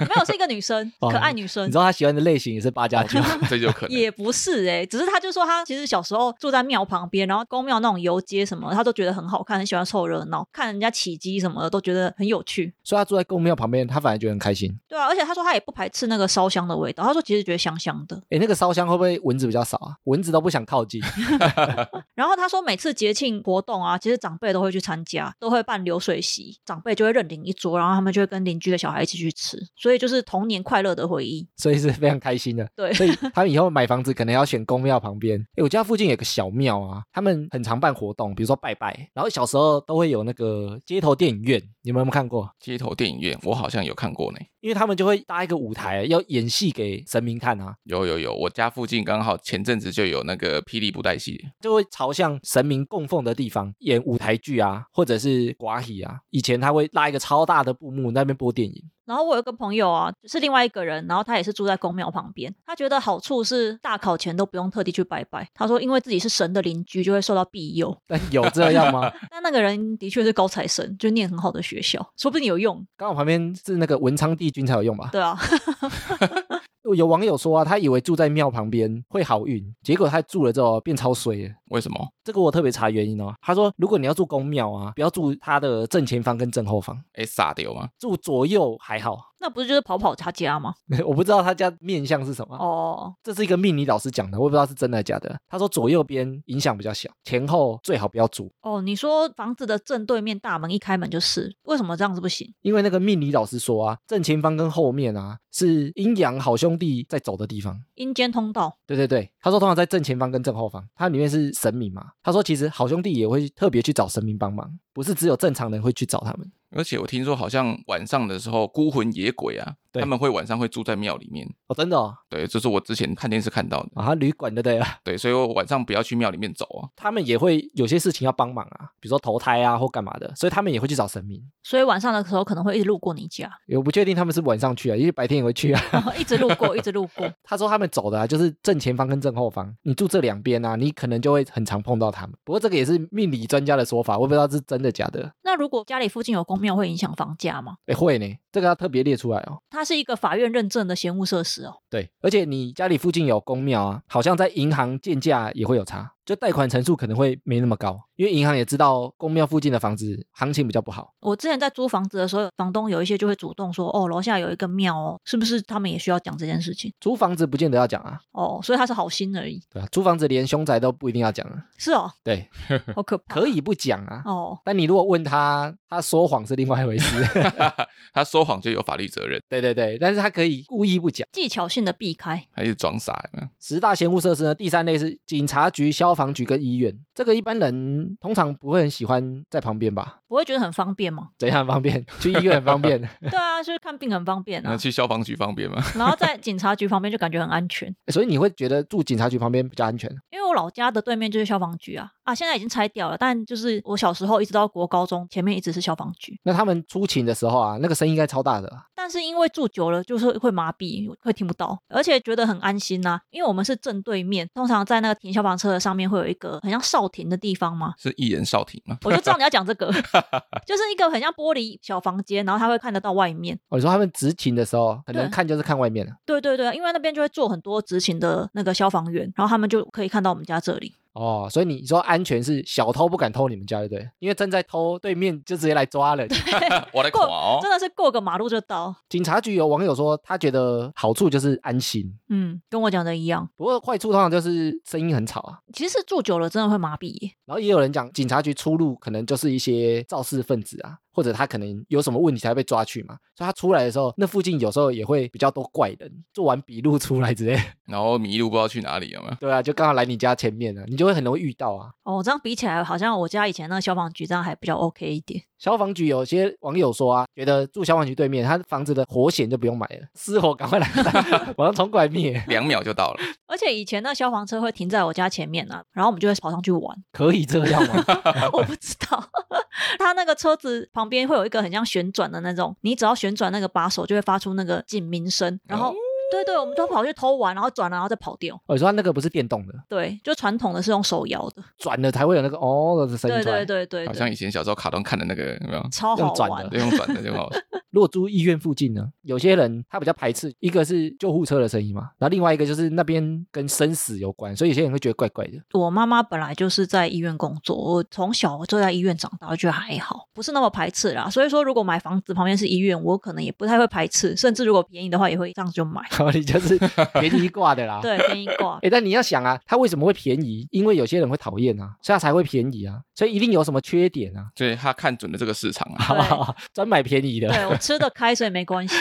没有，是一个女生，哦可爱女生你知。道他喜欢的类型也是八加九，这就可能。也不是哎、只是他就说他其实小时候住在庙旁边，然后公庙那种游街什么的，他都觉得很好看，很喜欢凑热闹，看人家起鸡什么的都觉得很有趣。所以他住在公庙旁边，他反而觉得很开心。对啊，而且他说他也不排斥那个烧香的味道，他说其实觉得香香的。哎，那个烧香会不会蚊子比较少啊？蚊子都不想靠近。然后他说每次节庆活动啊，其实长辈都会去参加，都会办流水席，长辈就会认领一桌，然后他们就会跟邻居的小孩一起去吃，所以就是童年快乐的回忆。所以是非常开心的。对所以他们以后买房子可能要选公庙旁边。哎，我家附近有个小庙啊，他们很常办活动，比如说拜拜，然后小时候都会有那个街头电影院，你们有没有看过？街头电影院我好像有看过呢。因为他们就会搭一个舞台，要演戏给神明看啊，有有有，我家附近刚好前阵子就有那个霹雳布袋戏，就会朝向神明供奉的地方演舞台剧啊，或者是寡喜啊。以前他会拉一个超大的布幕，那边播电电影。然后我有个朋友啊，是另外一个人，然后他也是住在公庙旁边。他觉得好处是大考前都不用特地去拜拜。他说，因为自己是神的邻居，就会受到庇佑。但有这样吗？但那个人的确是高材生，就念很好的学校，说不定有用。刚好旁边是那个文昌帝君才有用吧？对啊，有网友说啊，他以为住在庙旁边会好运，结果他住了之后变超衰了。为什么？这个我特别查原因哦。他说，如果你要住公庙啊，不要住它的正前方跟正后方，哎，傻掉吗？住左右还好。那不是就是跑跑他家吗？我不知道他家面相是什么。哦，这是一个命理老师讲的，我也不知道是真的假的。他说左右边影响比较小，前后最好不要住。哦，你说房子的正对面大门一开门就是，为什么这样子不行？因为那个命理老师说啊，正前方跟后面啊是阴阳好兄弟在走的地方。阴间通道。对对对，他说通常在正前方跟正后方，它里面是神明嘛。他说其实好兄弟也会特别去找神明帮忙，不是只有正常人会去找他们。而且我听说好像晚上的时候，孤魂野鬼啊，他们会晚上会住在庙里面。哦，真的哦，对，这是我之前看电视看到的。啊，旅馆的对啊，对，所以我晚上不要去庙里面走啊。他们也会有些事情要帮忙啊，比如说投胎啊或干嘛的，所以他们也会去找神明。所以晚上的时候可能会一直路过你家，我不确定他们是晚上去啊，因为白天也会去啊。一直路过，一直路过。他说他们走的啊，就是正前方跟正后方，你住这两边啊，你可能就会很常碰到他们。不过这个也是命理专家的说法，我不知道是真的假的。那如果家里附近有公庙，会影响房价吗？哎，会呢，这个要特别列出来哦。它是一个法院认证的闲物设施哦。对，而且你家里附近有公庙啊，好像在银行建价也会有差，就贷款成数可能会没那么高，因为银行也知道公庙附近的房子行情比较不好。我之前在租房子的时候，房东有一些就会主动说，哦，楼下有一个庙哦，是不是他们也需要讲这件事情？租房子不见得要讲啊，哦，所以他是好心而已。对啊，租房子连凶宅都不一定要讲啊。是哦，对，好可 怕。可以不讲啊。哦，但你如果问他，他说谎是另外一回事。他说谎就有法律责任，对对对，但是他可以故意不讲。技巧性的避开。还是装傻呢？十大嫌恶设施呢，第三类是警察局、消防局跟医院。这个一般人通常不会很喜欢在旁边吧？不会觉得很方便吗？怎样很方便？去医院很方便。对啊，就是看病很方便啊那啊。去消防局方便吗？然后在警察局旁边就感觉很安全，所以你会觉得住警察局旁边比较安全？因为我老家的对面就是消防局啊啊，现在已经拆掉了，但就是我小时候一直到国高中前面一直是消防局，那他们出勤的时候啊，那个声音应该超大的啊。但是因为住久了就是会麻痹，会听不到，而且觉得很安心呐、因为我们是正对面，通常在那个停消防车的上面会有一个很像哨亭的地方吗，是一人少亭吗？我就知道你要讲这个，就是一个很像玻璃小房间，然后他会看得到外面。哦，说他们执勤的时候，可能看就是看外面了。对对对，因为那边就会坐很多执勤的那个消防员，然后他们就可以看到我们家这里。哦，所以你说安全是小偷不敢偷你们家，对不对？因为正在偷，对面就直接来抓了。我来过垮哦。真的是过个马路就到。警察局有网友说，他觉得好处就是安心，嗯，跟我讲的一样。不过坏处通常就是声音很吵啊。其实住久了真的会麻痹。然后也有人讲，警察局出入可能就是一些肇事分子啊，或者他可能有什么问题才被抓去嘛。所以他出来的时候，那附近有时候也会比较多怪人，做完笔录出来之类的。然后迷路不知道去哪里有没有？对啊，就刚好来你家前面了，你就会很容易遇到啊。哦，这样比起来，好像我家以前那个消防局这样还比较 OK 一点。消防局有些网友说啊，觉得住消防局对面，他房子的火险就不用买了，失火赶快来，马上冲过来灭，两秒就到了。而且以前那消防车会停在我家前面啊，然后我们就会跑上去玩。可以这样吗？我不知道，它那个车子旁边会有一个很像旋转的那种，你只要旋转那个把手，就会发出那个警鸣声，然后。哦对对，我们都跑去偷玩，然后转了，然后再跑掉。哦，你说他那个不是电动的，对，就传统的是用手摇的。转了才会有那个哦的声音对。对对对好像，以前小时候卡通看的那个有没有？超好玩用转的。对，用转的就好。如果住医院附近呢，有些人他比较排斥，一个是救护车的声音嘛，然后另外一个就是那边跟生死有关，所以有些人会觉得怪怪的。我妈妈本来就是在医院工作，我从小就在医院长大，我觉得还好，不是那么排斥啦。所以说，如果买房子旁边是医院，我可能也不太会排斥，甚至如果便宜的话，也会这样就买。然后你就是便宜挂的啦。对，便宜挂。哎，但你要想啊，它为什么会便宜？因为有些人会讨厌啊，所以它才会便宜啊，所以一定有什么缺点啊，所以他看准了这个市场啊。好不好？专买便宜的，对我吃的开，所以没关系。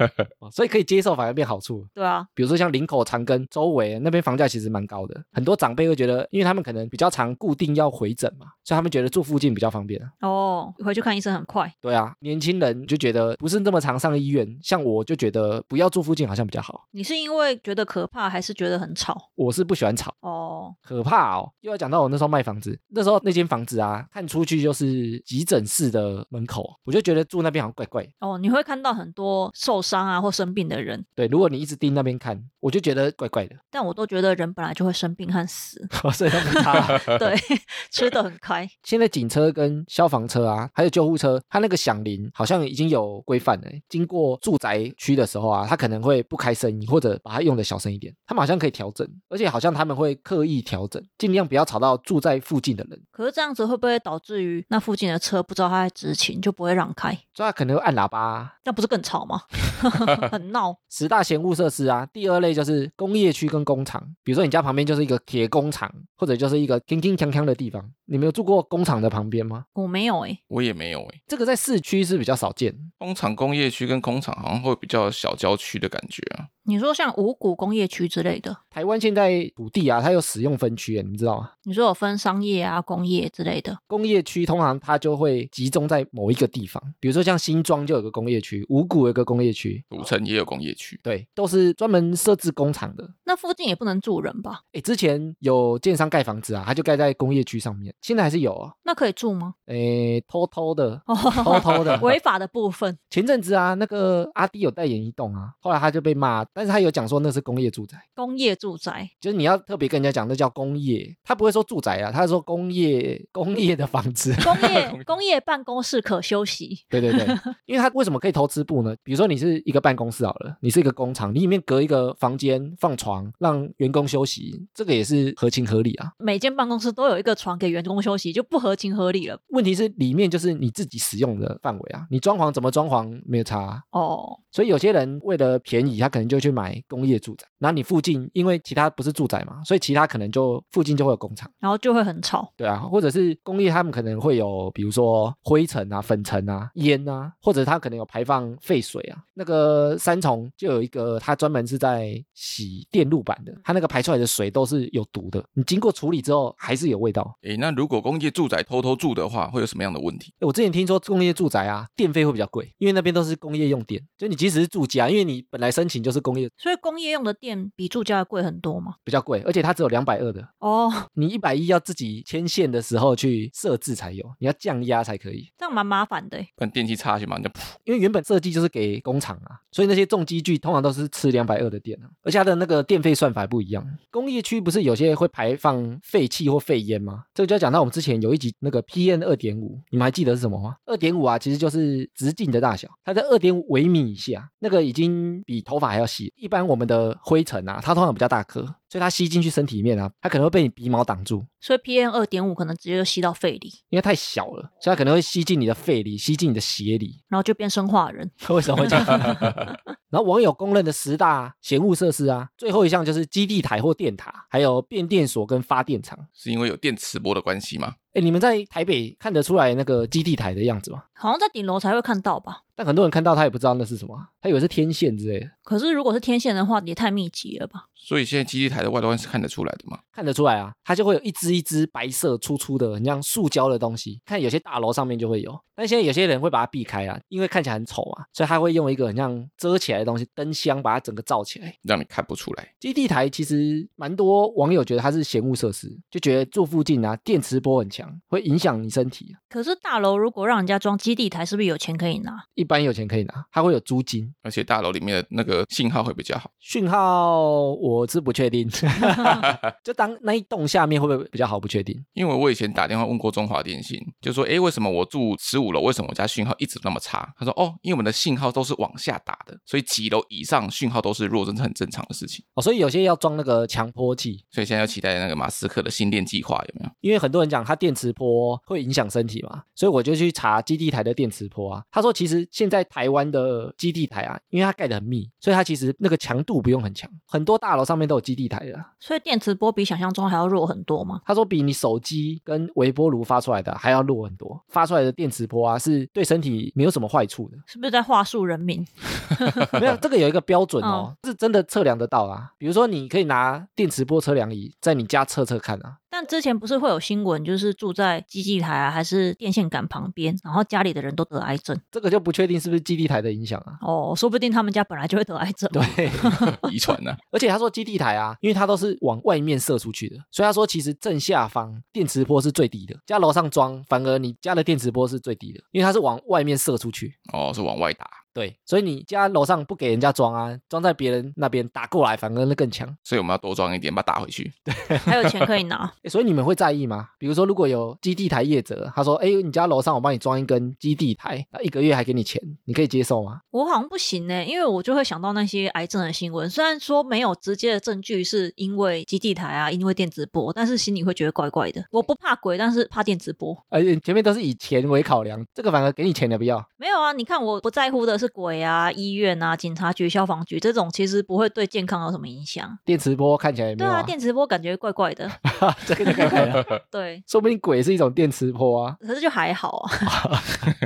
所以可以接受，反而变好处。对啊，比如说像林口长庚周围那边房价其实蛮高的，很多长辈会觉得，因为他们可能比较常固定要回诊嘛，所以他们觉得住附近比较方便啊。哦，回去看医生很快。对啊，年轻人就觉得不是那么常上医院，像我就觉得不要住附近好像比较好。你是因为觉得可怕，还是觉得很吵？我是不喜欢吵，哦，可怕哦。又要讲到我那时候卖房子，那时候那间房房子啊，看出去就是急诊室的门口，我就觉得住那边好像怪怪的。哦，你会看到很多受伤啊或生病的人，对，如果你一直盯那边看，我就觉得怪怪的，但我都觉得人本来就会生病和死，所以都没差。对，吃的很开。现在警车跟消防车啊，还有救护车，它那个响铃好像已经有规范了。经过住宅区的时候啊，它可能会不开声音，或者把它用的小声一点。他们好像可以调整，而且好像他们会刻意调整，尽量不要吵到住在附近的人。可是这样子会不会导致于那附近的车不知道他在执勤，就不会让开？所以他可能会按喇叭啊、那不是更吵吗？很闹。十大嫌恶设施啊，第二类就是工业区跟工厂，比如说你家旁边就是一个铁工厂，或者就是一个铿铿锵锵的地方。你没有住过工厂的旁边吗？我没有哎、我也没有诶、这个在市区是比较少见。工厂工业区跟工厂好像会比较小郊区的感觉啊。你说像五股工业区之类的，台湾现在土地啊，它有使用分区，你们知道吗？你说有分商业啊、工业之类的，工业区通常它就会集中在某一个地方，比如说像新庄就有个工业区，五股有个工业区，古城也有工业区，对，都是专门设置工厂的。那附近也不能住人吧？哎，之前有建商盖房子啊，他就盖在工业区上面，现在还是有啊。那可以住吗？哎，偷偷的，哦，偷偷的。违法的部分，前阵子啊，那个阿弟有代言一栋啊，后来他就被骂，但是他有讲说那是工业住宅，工业住宅就是你要特别跟人家讲那叫工业，他不会说住宅啊，他说工业工业的房子。工业工业办公室可休息，对对对，因为他为什么可以投资部呢？比如说你是一个办公室好了，你是一个工厂，你里面隔一个房间放床，让员工休息，这个也是合情合理啊。每间办公室都有一个床给员工休息，就不合情合理了。问题是里面就是你自己使用的范围啊，你装潢怎么装潢没有差啊、哦，所以有些人为了便宜，他可能就去买工业住宅，然后你附近因为其他不是住宅嘛，所以其他可能就附近就会有工厂。然后就会很吵。对啊，或者是工业，他们可能会有，比如说灰尘啊、粉尘啊、烟啊，或者它可能有排放废水啊。那个三重就有一个，它专门是在洗电路板的，它那个排出来的水都是有毒的，你经过处理之后还是有味道。诶，那如果工业住宅偷偷住的话，会有什么样的问题？我之前听说工业住宅啊，电费会比较贵，因为那边都是工业用电，就你即使是住家，因为你本来申请就是工业所以工业用的电比住家的贵很多嘛。比较贵，而且它只有两百二的，哦，你一百一要自己牵线的时候去设置才有，你要降压才可以。这样蛮麻烦的欸。不然电器插下去嘛，你就噗因为原本设计就是给工厂啊，所以那些重机具通常都是吃两百二的电啊，而且它的那个电费算法不一样。工业区不是有些会排放废气或废烟吗？这个就要讲到我们之前有一集那个 PM 二点五，你们还记得是什么吗？二点五啊，其实就是直径的大小，它在二点五微米以下，那个已经比头发还要细。一般我们的灰尘啊，它通常比较大颗，所以它吸进去身体里面啊，它可能会被你鼻毛挡住。所以 PM 二点五可能直接就吸到肺里，因为太小了，所以它可能会吸进你的肺里，吸进你的血里，然后就变生化人。为什么会这样？然后网友公认的十大嫌恶设施啊，最后一项就是基地台或电塔，还有变电所跟发电厂。是因为有电磁波的关系吗？哎，你们在台北看得出来那个基地台的样子吗？好像在顶楼才会看到吧？但很多人看到他也不知道那是什么啊，他以为是天线之类的。可是如果是天线的话，也太密集了吧？所以现在基地台的外观是看得出来的吗？看得出来啊，它就会有一只一只白色粗粗的，很像塑胶的东西。看有些大楼上面就会有，但现在有些人会把它避开啊，因为看起来很丑啊，所以他会用一个很像遮起来的东西，灯箱把它整个罩起来。让你看不出来。基地台其实蛮多网友觉得它是嫌恶设施，就觉得住附近啊电磁波很强，会影响你身体。可是大楼如果让人家装基地台，是不是有钱可以拿？一般有钱可以拿，它会有租金。而且大楼里面的那个信号会比较好。讯号我是不确定 就当那一栋下面会不会比较好，不确定。因为我以前打电话问过中华电信，就说，哎，为什么我住十五楼，为什么我家讯号一直那么差？他说，哦，因为我们的信号都是往下打的，所以几楼以上讯号都是弱，这是很正常的事情。哦，所以有些要装那个强迫器，所以现在要期待那个马斯克的新电计划有没有？因为很多人讲它电磁波会影响身体嘛，所以我就去查基地台的电磁波啊。他说其实现在台湾的基地台啊，因为它盖得很密，所以它其实那个强度不用很强，很多大楼上面都有基地台的啊。所以电磁波比想象中还要弱很多吗？他说比你手机跟微波炉发出来的还要弱很多，发出来的电磁波啊是对身体没有什么坏处的。是不是在话术人民？没有，这个有一个标准哦，是真的测量得到啊。比如说，你可以拿电磁波测量仪在你家测测看啊。之前不是会有新闻，就是住在基地台啊，还是电线杆旁边，然后家里的人都得癌症。这个就不确定是不是基地台的影响啊。哦，说不定他们家本来就会得癌症。对，遗传呢？而且他说基地台啊，因为它都是往外面射出去的，所以他说其实正下方电磁波是最低的，家楼上装反而你家的电磁波是最低的，因为它是往外面射出去。哦，是往外打，对，所以你家楼上不给人家装啊，装在别人那边打过来，反而那更强。所以我们要多装一点，把它打回去。对 还有钱可以拿。诶所以你们会在意吗？比如说，如果有基地台业者，他说：“哎，你家楼上我帮你装一根基地台，那一个月还给你钱，你可以接受吗我好像不行呢、因为我就会想到那些癌症的新闻。虽然说没有直接的证据是因为基地台啊，因为电子波，但是心里会觉得怪怪的。我不怕鬼，但是怕电子波。？”而且前面都是以钱为考量，这个反而给你钱的不要。没有啊，你看我不在乎的是鬼啊、医院啊、警察局、消防局这种，其实不会对健康有什么影响。电磁波看起来也没有、对啊，电磁波感觉怪怪的。这个就怪怪的，对，说不定鬼是一种电磁波啊，可是就还好啊。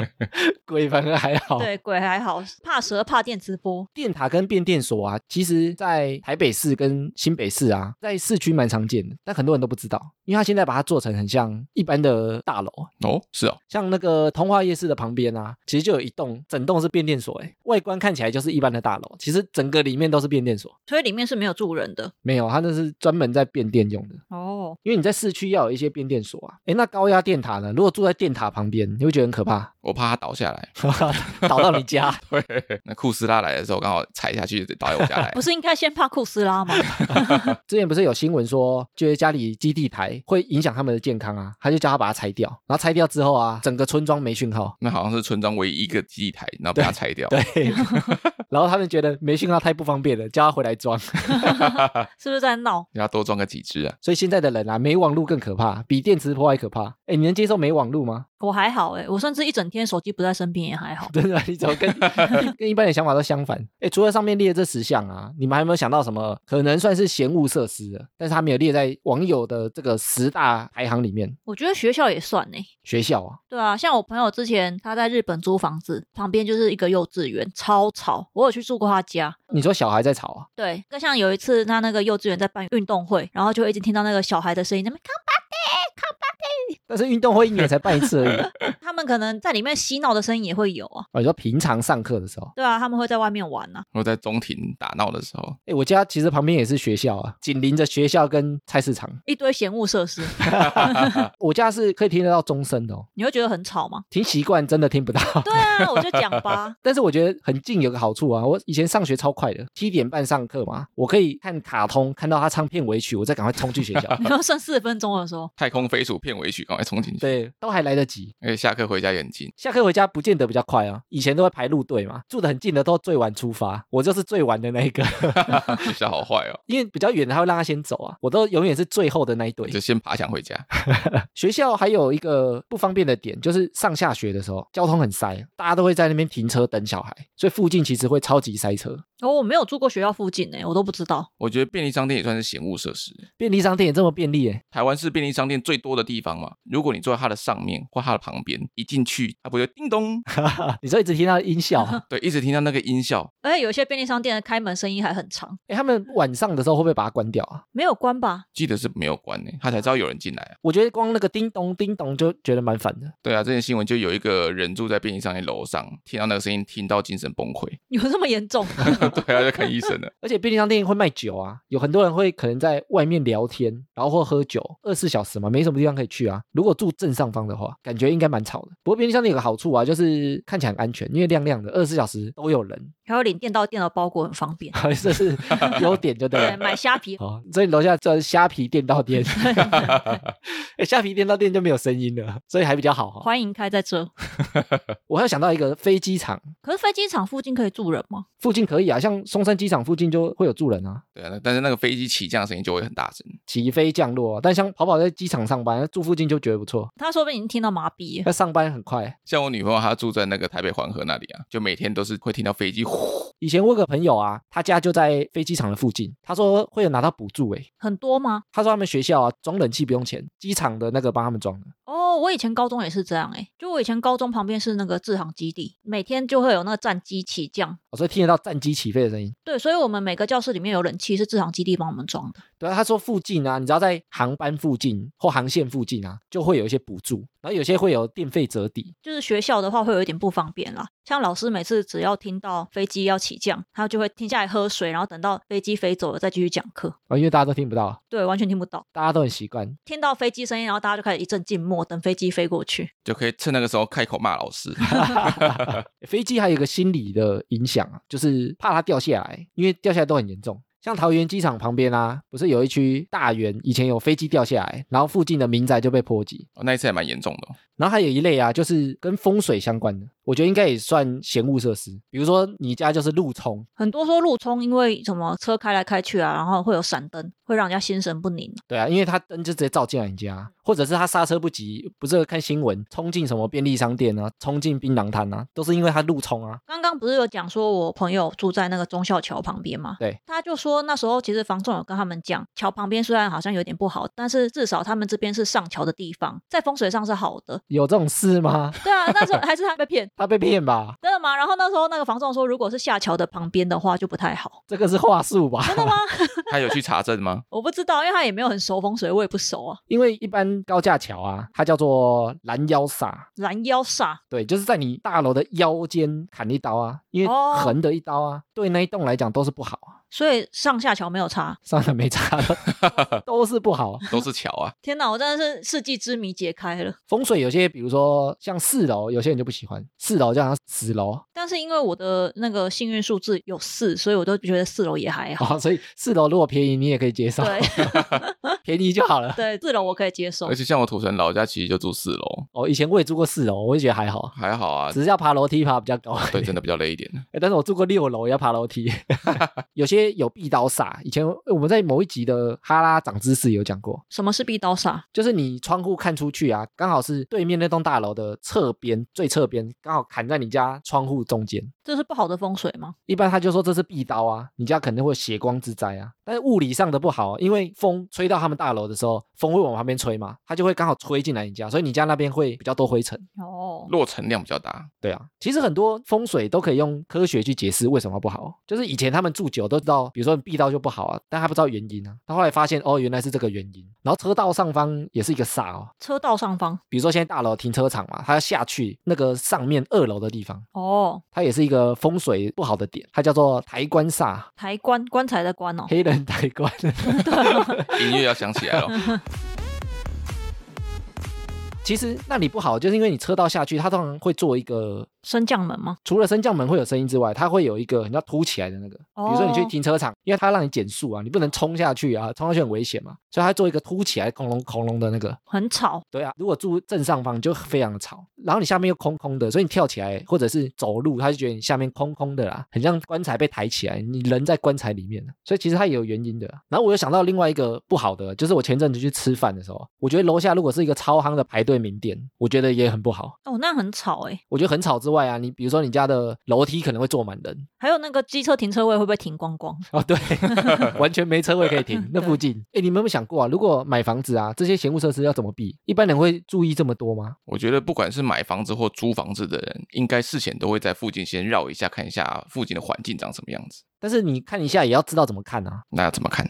鬼反而还好。对，鬼还好，怕蛇怕电磁波。电塔跟变电所啊，其实在台北市跟新北市啊，在市区蛮常见的，但很多人都不知道，因为他现在把它做成很像一般的大楼，哦，是哦，像那个通化夜市的旁边啊，其实就有一栋，整栋是变电所，哎，外观看起来就是一般的大楼，其实整个里面都是变电所，所以里面是没有住人的。没有，它那是专门在变电用的。哦，因为你在市区要有一些变电所啊，哎，那高压电塔呢？如果住在电塔旁边，你会觉得很可怕，我怕它倒下来。倒到你家。对，那库斯拉来的时候刚好踩下去倒在我家来 不。是应该先怕库斯拉吗？之前不是有新闻说，觉得家里基地台会影响他们的健康啊，他就叫他把它拆掉，然后拆掉之后啊，整个村庄没讯号。那好像是村庄唯一一个基地台，然后被他拆掉。对，然后他们觉得没信号太不方便了，叫他回来装。是不是在闹？要多装个几只啊！所以现在的人啊，没网络更可怕，比电磁波还可怕。哎，你能接受没网络吗？我还好哎、我甚至一整天手机不在身边也还好。真的，你怎么跟 跟一般人想法都相反？哎，除了上面列这十项啊，你们还有没有想到什么可能算是嫌恶设施的，但是他没有列在网友的这个十大排行里面？我觉得学校也算呢、学校啊，对啊，像我朋友之前他在日本租房子，旁边就是一个幼稚园，超吵。我有去住过他家，你说小孩在吵啊？对，就像有一次他那个幼稚园在办运动会，然后就会一直听到那个小孩的声音，那边但是运动会一年才办一次而已。他们可能在里面嬉闹的声音也会有啊。哦，你说平常上课的时候，对啊，他们会在外面玩啊。我在中庭打闹的时候，哎，我家其实旁边也是学校啊，紧邻着学校跟菜市场。一堆闲物设施，我家是可以听得到钟声的哦，你会觉得很吵吗？听习惯真的听不到。对啊，我就讲吧。但是我觉得很近有个好处啊，我以前上学超快的，七点半上课嘛，我可以看卡通，看到他唱片尾曲，我再赶快冲去学校。你要剩四十分钟的时候，太空飞鼠片尾曲赶快冲进去，对，都还来得及。而且下课回家也很近。下课回家不见得比较快啊，以前都会排路队嘛，住得很近的都最晚出发，我就是最晚的那一个，学校好坏哦，因为比较远的他会让他先走啊，我都永远是最后的那一队就。先爬墙回家。学校还有一个不方便的点，就是上下学的时候交通很塞，大家都会在那边停车等小孩，所以附近其实会超级塞车。哦，我没有住过学校附近呢、我都不知道。我觉得便利商店也算是闲物设施。便利商店也这么便利耶，台湾是便利商店最多的地方嘛。如果你坐在它的上面或它的旁边，一进去它不就叮咚，你说一直听到音效啊，对，一直听到那个音效，而且有一些便利商店的开门声音还很长，哎，他们晚上的时候会不会把它关掉啊？没有关吧？记得是没有关呢，他才知道有人进来啊。我觉得光那个叮咚叮咚就觉得蛮烦的。对啊，这件新闻就有一个人住在便利商店楼上，听到那个声音，听到精神崩溃。有这么严重？对啊，就看医生的。而且便利商店会卖酒啊，有很多人会可能在外面聊天，然后或喝酒，二十四小时嘛，没什么地方可以去啊。如果住正上方的话，感觉应该蛮吵的。不过便利商店有个好处啊，就是看起来很安全，因为亮亮的，二十四小时都有人，还有领电到店的包裹很方便。这是优点，就对对，了。买虾皮哦，所以楼下这虾皮电到店，哎虾皮电到店就没有声音了，所以还比较好哈、欢迎开在这。我还想到一个飞机场可是飞机场附近可以住人吗？附近可以啊，像松山机场附近就会有住人啊，对啊，但是那个飞机起降的声音就会很大声。起飞降落啊。但像跑跑在机场上班，住附近就觉得不错，他说不定已经听到麻痹了。那上班很快。像我女朋友，她住在那个台北黄河那里啊，就每天都是会听到飞机呼，以前我有个朋友啊，他家就在飞机场的附近，他说会有拿到补助诶。很多吗？他说他们学校啊装冷气不用钱，机场的那个帮他们装的。哦，我以前高中也是这样哎、就我以前高中旁边是那个制航基地，每天就会有那个战机起降。哦所以听得到战机起飞的声音。对，所以我们每个教室里面有冷气，是制航基地帮我们装的。对啊，他说附近啊，你知道在航班附近或航线附近啊，就会有一些补助，然后有些会有电费折抵。就是学校的话会有一点不方便啦，像老师每次只要听到飞机要起降，他就会停下来喝水，然后等到飞机飞走了再继续讲课。啊，因为大家都听不到，对，完全听不到，大家都很习惯。听到飞机声音，然后大家就开始一阵静默，等飞机飞过去。就可以趁那个时候开口骂老师。飞机还有一个心理的影响啊，就是怕它掉下来，因为掉下来都很严重。像桃园机场旁边啊，不是有一区大园，以前有飞机掉下来，然后附近的民宅就被波及。哦那一次还蛮严重的、哦。然后还有一类啊，就是跟风水相关的，我觉得应该也算闲物设施。比如说你家就是路冲，很多说路冲因为什么车开来开去啊，然后会有闪灯，会让人家心神不宁。对啊，因为他灯就直接照进来你家，或者是他刹车不及，不是看新闻冲进什么便利商店啊，冲进槟榔摊啊，都是因为他路冲啊。刚刚不是有讲说我朋友住在那个忠孝桥旁边吗？对，他就说那时候其实房仲有跟他们讲，桥旁边虽然好像有点不好，但是至少他们这边是上桥的地方，在风水上是好的。有这种事吗？对啊，那时候还是他被骗，他被骗吧？真的吗？然后那时候那个房仲说，如果是下桥的旁边的话就不太好。这个是话术吧？真的吗？他有去查证吗？我不知道，因为他也没有很熟风水，我也不熟啊。因为一般高架桥啊，它叫做拦腰煞，拦腰煞，对，就是在你大楼的腰间砍一刀啊，因为哦横的一刀啊，对那一栋来讲都是不好啊，所以上下桥没有差。上下没差的，都是不好。都是桥啊。天哪，我真的是世纪之谜解开了。风水有些，比如说像四楼，有些人就不喜欢，四楼就好像死楼但是因为我的那个幸运数字有四，所以我都觉得四楼也还好。哦，所以四楼如果便宜你也可以接受，对 便宜就好了。对，四楼我可以接受而。且像我土城老家其实就住四楼，哦，以前我也住过四楼，我就觉得还好，还好啊。只是要爬楼梯爬比较高。对，真的比较累一点。欸但是我住过六楼，也要爬楼梯。有些有壁刀煞，以前我们在某一集的哈拉长知识有讲过，什么是壁刀煞？就是你窗户看出去啊，刚好是对面那栋大楼的侧边，最侧边刚好砍在你家窗户中间。这是不好的风水吗？一般他就说这是壁刀啊，你家肯定会有血光之灾啊。但是物理上的不好，因为风吹到他们大楼的时候，风会往旁边吹嘛，它就会刚好吹进来你家，所以你家那边会比较多灰尘。哦，落尘量比较大，对啊，其实很多风水都可以用科学去解释为什么不好。就是以前他们住久都知道，比如说壁刀就不好啊，但他不知道原因啊。他后来发现哦，原来是这个原因。然后车道上方也是一个煞哦，车道上方。比如说现在大楼停车场嘛，它要下去那个上面二楼的地方，哦，它也是一个风水不好的点，它叫做抬棺煞，抬棺棺材的棺哦。黑人抬棺。音乐要响起来了。其实那里不好，就是因为你车道下去，它通常会做一个。升降门吗？除了升降门会有声音之外，它会有一个你要凸起来的那个，比如说你去哦停车场，因为它让你减速啊，你不能冲下去啊，冲下去很危险嘛，所以它做一个凸起来恐龙恐龙的那个，很吵。对啊，如果住正上方就非常的吵，然后你下面又空空的，所以你跳起来或者是走路，他就觉得你下面空空的啦，很像棺材被抬起来，你人在棺材里面，所以其实它也有原因的。然后我又想到另外一个不好的，就是我前阵子去吃饭的时候，我觉得楼下如果是一个超夯的排队名店，我觉得也很不好。哦，那很吵哎。我觉得很吵之外啊，你比如说你家的楼梯可能会坐满人还有那个机车停车位会不会停光光？哦，对，完全没车位可以停，那附近。哎，你们有没有想过啊，如果买房子啊，这些闲物设施要怎么避？一般人会注意这么多吗？我觉得不管是买房子或租房子的人，应该事前都会在附近先绕一下，看一下附近的环境长什么样子。但是你看一下也要知道怎么看啊，那要怎么看？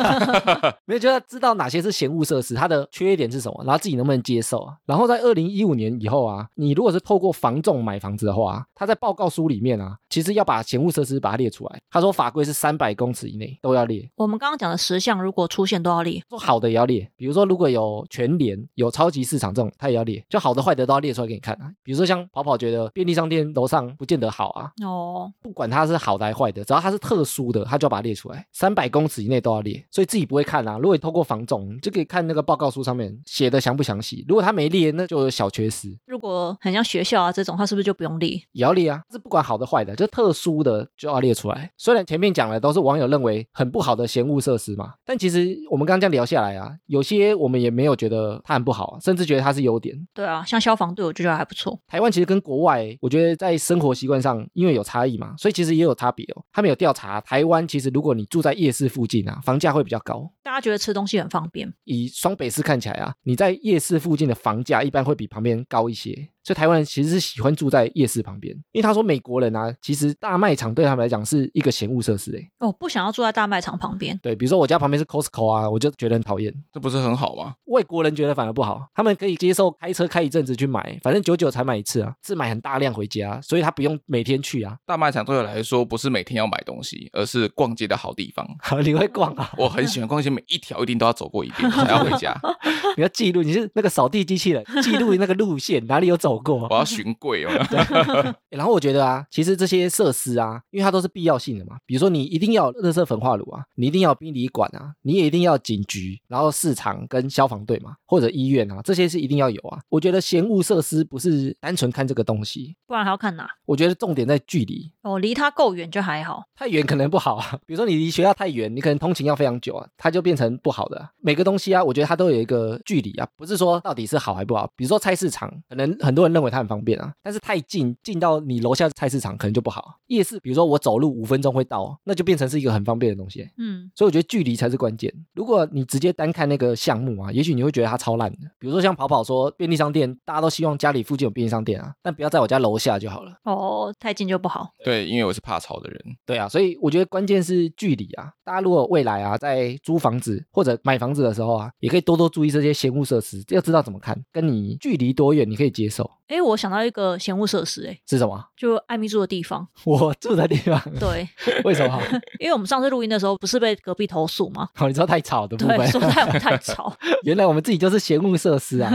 没有就要知道哪些是闲物设施，它的缺点是什么，然后自己能不能接受啊。然后在二零一五年以后啊，你如果是透过房仲买房子的话，他在报告书里面啊，其实要把闲物设施把它列出来。他说法规是三百公尺以内都要列，我们刚刚讲的十项，如果出现都要列。说好的也要列，比如说如果有全联、有超级市场这种，它也要列，就好的坏的都要列出来给你看啊。比如说像跑跑觉得便利商店楼上不见得好啊，哦，不管它是好的还是坏的，只要它是特殊的，它就要把它列出来，三百公尺以内都要列，所以自己不会看啊。如果你透过防总，就可以看那个报告书上面写的详不详细。如果他没列，那就有小缺失，如果很像学校啊这种，它是不是就不用列？也要列啊。是不管好的坏的，就特殊的就要列出来。虽然前面讲的都是网友认为很不好的闲物设施嘛，但其实我们刚刚这样聊下来啊，有些我们也没有觉得它很不好啊，甚至觉得它是优点。对啊，像消防队，我就觉得还不错。台湾其实跟国外，我觉得在生活习惯上，因为有差异嘛，所以其实也有差别哦。他们们有调查，台湾其实如果你住在夜市附近啊，房价会比较高。大家觉得吃东西很方便，以双北市看起来啊，你在夜市附近的房价一般会比旁边高一些。fichier. 所以台湾人其实是喜欢住在夜市旁边，因为他说美国人啊，其实大卖场对他们来讲是一个闲物设施诶。哦，不想要住在大卖场旁边。对，比如说我家旁边是 Costco 啊，我就觉得很讨厌。这不是很好吗？外国人觉得反而不好，他们可以接受开车开一阵子去买，反正久久才买一次啊，是买很大量回家，所以他不用每天去啊。大卖场对我来说不是每天要买东西，而是逛街的好地方。好，你会逛啊？我很喜欢逛街，每一条一定都要走过一遍才要回家。你要记录，你是那个扫地机器人，记录那个路线哪里有走过。我要寻贵哦。然后我觉得啊，其实这些设施啊，因为它都是必要性的嘛。比如说你一定要热色焚化炉啊，你一定要殡仪馆啊，你也一定要警局，然后市场跟消防队嘛，或者医院啊，这些是一定要有啊。我觉得闲物设施不是单纯看这个东西，不然还要看哪？我觉得重点在距离哦，离它够远就还好，太远可能不好啊。比如说你离学校太远，你可能通勤要非常久啊，它就变成不好的。每个东西啊，我觉得它都有一个距离啊，不是说到底是好还不好。比如说菜市场，可能很多人认为它很方便啊，但是太近，近到你楼下菜市场可能就不好。夜市，比如说我走路五分钟会到，那就变成是一个很方便的东西。嗯，所以我觉得距离才是关键。如果你直接单看那个项目啊，也许你会觉得它超烂的。比如说像跑跑说便利商店，大家都希望家里附近有便利商店啊，但不要在我家楼下就好了。哦，太近就不好。对，因为我是怕吵的人。对啊，所以我觉得关键是距离啊。大家如果未来啊在租房子或者买房子的时候啊，也可以多多注意这些闲物设施，要知道怎么看，跟你距离多远你可以接受。哎，我想到一个闲物设施，哎，是什么？就艾米住的地方。我住的地方。对，为什么？因为我们上次录音的时候不是被隔壁投诉吗？哦，你知道太吵的部分。对，说太太吵。原来我们自己就是闲物设施啊。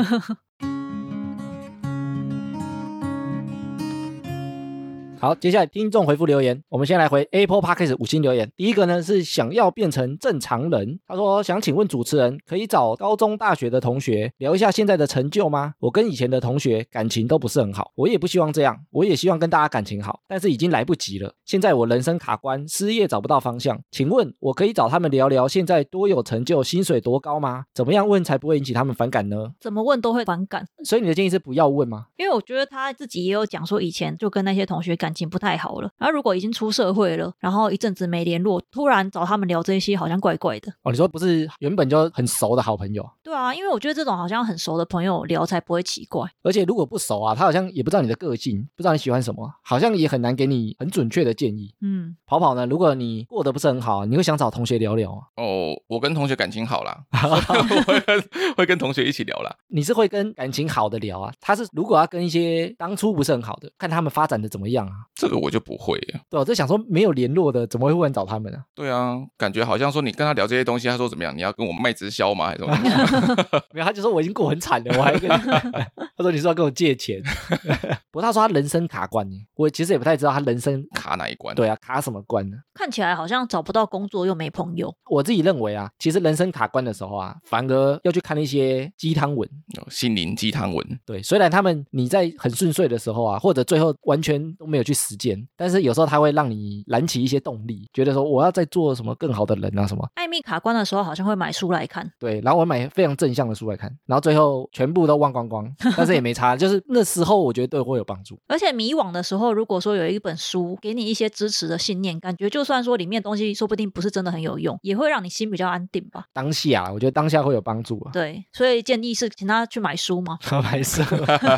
好，接下来听众回复留言，我们先来回 Apple Podcast 五星留言。第一个呢是想要变成正常人，他说想请问主持人，可以找高中、大学的同学聊一下现在的成就吗？我跟以前的同学感情都不是很好，我也不希望这样，我也希望跟大家感情好，但是已经来不及了。现在我人生卡关，失业找不到方向，请问我可以找他们聊聊现在多有成就，薪水多高吗？怎么样问才不会引起他们反感呢？怎么问都会反感，所以你的建议是不要问吗？因为我觉得他自己也有讲说，以前就跟那些同学感情不太好了。然后如果已经出社会了，然后一阵子没联络，突然找他们聊这些，好像怪怪的。哦，你说不是原本就很熟的好朋友？对啊，因为我觉得这种好像很熟的朋友聊才不会奇怪。而且如果不熟啊，他好像也不知道你的个性，不知道你喜欢什么，好像也很难给你很准确的建议。嗯，跑跑呢？如果你过得不是很好，你会想找同学聊聊啊？哦，我跟同学感情好啦，会跟会跟同学一起聊啦。你是会跟感情好的聊啊？他是如果要跟一些当初不是很好的，看他们发展的怎么样啊？这个我就不会。对，我在想说没有联络的，怎么会忽然找他们啊？对啊，感觉好像说你跟他聊这些东西，他说怎么样？你要跟我卖直销吗？还是什么？没有，他就说我已经过很惨了，我还跟 他说你是要跟我借钱。不过他说他人生卡关呢，我其实也不太知道他人生卡哪一关。对啊，卡什么关呢？看起来好像找不到工作又没朋友。我自己认为啊，其实人生卡关的时候啊，反而要去看一些鸡汤文，心灵鸡汤文。对，虽然他们你在很顺遂的时候啊，或者最后完全都没有去实践，但是有时候他会让你燃起一些动力，觉得说我要再做什么更好的人啊什么。艾米卡关的时候好像会买书来看，对，然后我买非常正向的书来看，然后最后全部都忘光光，但是也没差，就是那时候我觉得对我有帮助。而且迷惘的时候，如果说有一本书给你一些支持的信念，感觉就算说里面东西说不定不是真的很有用，也会让你心比较安定吧。当下我觉得当下会有帮助啊。对，所以建议是请他去买书吗？买书。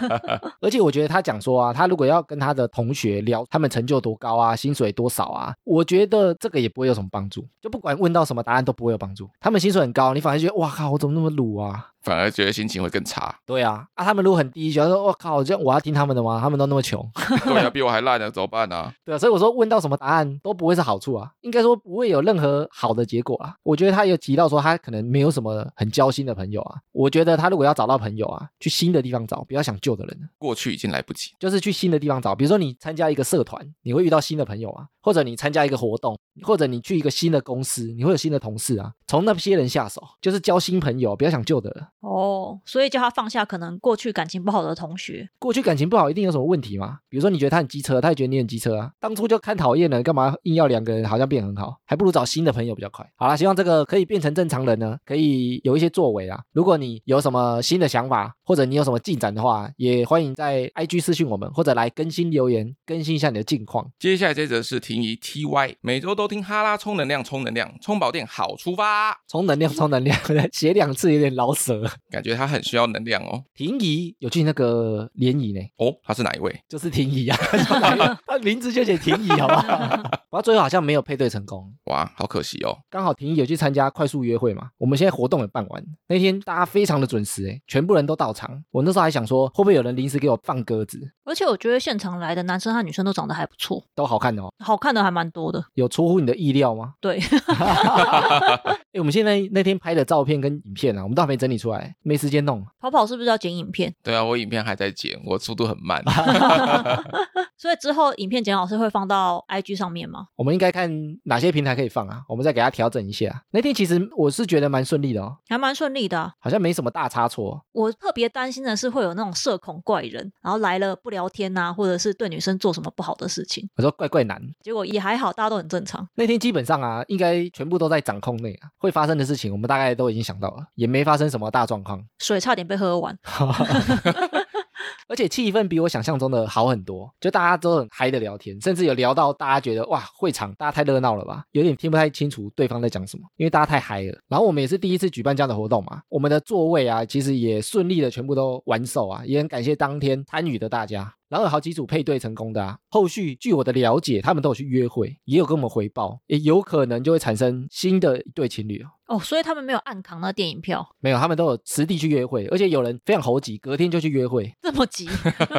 而且我觉得他讲说啊，他如果要跟他的同学聊他们成就多高啊，薪水多少啊，我觉得这个也不会有什么帮助。就不管问到什么答案都不会有帮助。他们薪水很高，你反而觉得哇靠，我怎么那么鲁啊？反而觉得心情会更差。对啊，啊，他们如果很低，觉得说我靠，这样我要听他们的吗？他们都那么穷，对啊，比我还烂呢，怎么办呢？对啊，所以我说问到什么答案都不会是好处啊，应该说不会有任何好的结果啊。我觉得他有提到说他可能没有什么很交心的朋友啊。我觉得他如果要找到朋友啊，去新的地方找，不要想旧的人。过去已经来不及，就是去新的地方找。比如说你参加一个社团，你会遇到新的朋友啊，或者你参加一个活动，或者你去一个新的公司，你会有新的同事啊，从那些人下手，就是交新朋友，不要想旧的了。哦，所以叫他放下可能过去感情不好的同学。过去感情不好，一定有什么问题吗？比如说你觉得他很机车，他也觉得你很机车啊，当初就看讨厌了，干嘛硬要两个人好像变很好？还不如找新的朋友比较快。好啦，希望这个可以变成正常人呢，可以有一些作为啊。如果你有什么新的想法，或者你有什么进展的话，也欢迎在 IG 私讯我们，或者来更新留言，更新一下你的近况。接下来这则是婷宜 TY，每周都听哈拉充能量，充能量，充饱电好出发，充能量，充能量，写两次有点老舍。感觉他很需要能量哦。婷宜有去那个联谊呢，哦，他是哪一位？就是婷宜啊，他名字就写婷宜，好不好？不过最后好像没有配对成功，哇，好可惜哦。刚好婷宜有去参加快速约会嘛，我们现在活动也办完，那天大家非常的准时，哎，全部人都到场。我那时候还想说，会不会有人临时给我放鸽子？而且我觉得现场来的男生和女生都长得还不错，都好看的哦，好看的还蛮多的。有出乎你的意料吗？对，哎，我们现在那天拍的照片跟影片啊，我们都还没整理出来，没时间弄。跑跑是不是要剪影片？对啊，我影片还在剪，我速度很慢。所以之后影片剪好是会放到 IG 上面吗？我们应该看哪些平台可以放啊？我们再给他调整一下。那天其实我是觉得蛮顺利的哦，还蛮顺利的啊，好像没什么大差错。我特别担心的是会有那种社恐怪人，然后来了不聊天呐、或者是对女生做什么不好的事情。我说怪怪男，结果也还好，大家都很正常。那天基本上啊，应该全部都在掌控内啊，会发生的事情我们大概都已经想到了，也没发生什么大状况。水差点被喝完，而且气氛比我想象中的好很多，就大家都很嗨的聊天，甚至有聊到大家觉得哇，会场大家太热闹了吧，有点听不太清楚对方在讲什么，因为大家太嗨了。然后我们也是第一次举办这样的活动嘛，我们的座位啊，其实也顺利的全部都完售啊，也很感谢当天参与的大家。然后有好几组配对成功的啊，后续据我的了解，他们都有去约会，也有跟我们回报，也有可能就会产生新的一对情侣哦。哦，所以他们没有暗扛那电影票，没有，他们都有实地去约会，而且有人非常猴急，隔天就去约会。这么急，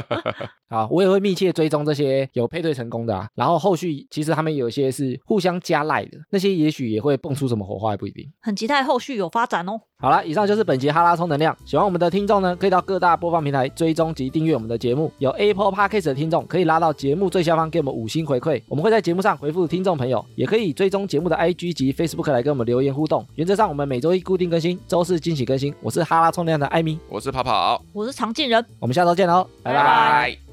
好，我也会密切追踪这些有配对成功的啊，然后后续其实他们有一些是互相加赖的，那些也许也会蹦出什么火花，也不一定。很期待后续有发展哦。好了，以上就是本集哈拉充能量。喜欢我们的听众呢，可以到各大播放平台追踪及订阅我们的节目。有 Apple Podcast 的听众可以拉到节目最下方给我们五星回馈，我们会在节目上回复听众朋友。也可以追踪节目的 IG 及 Facebook 来跟我们留言互动。原则上我们每周一固定更新，周四惊喜更新。我是哈拉充能量的艾米，我是跑跑，我是常进人。我们下周见喽，拜拜拜。拜。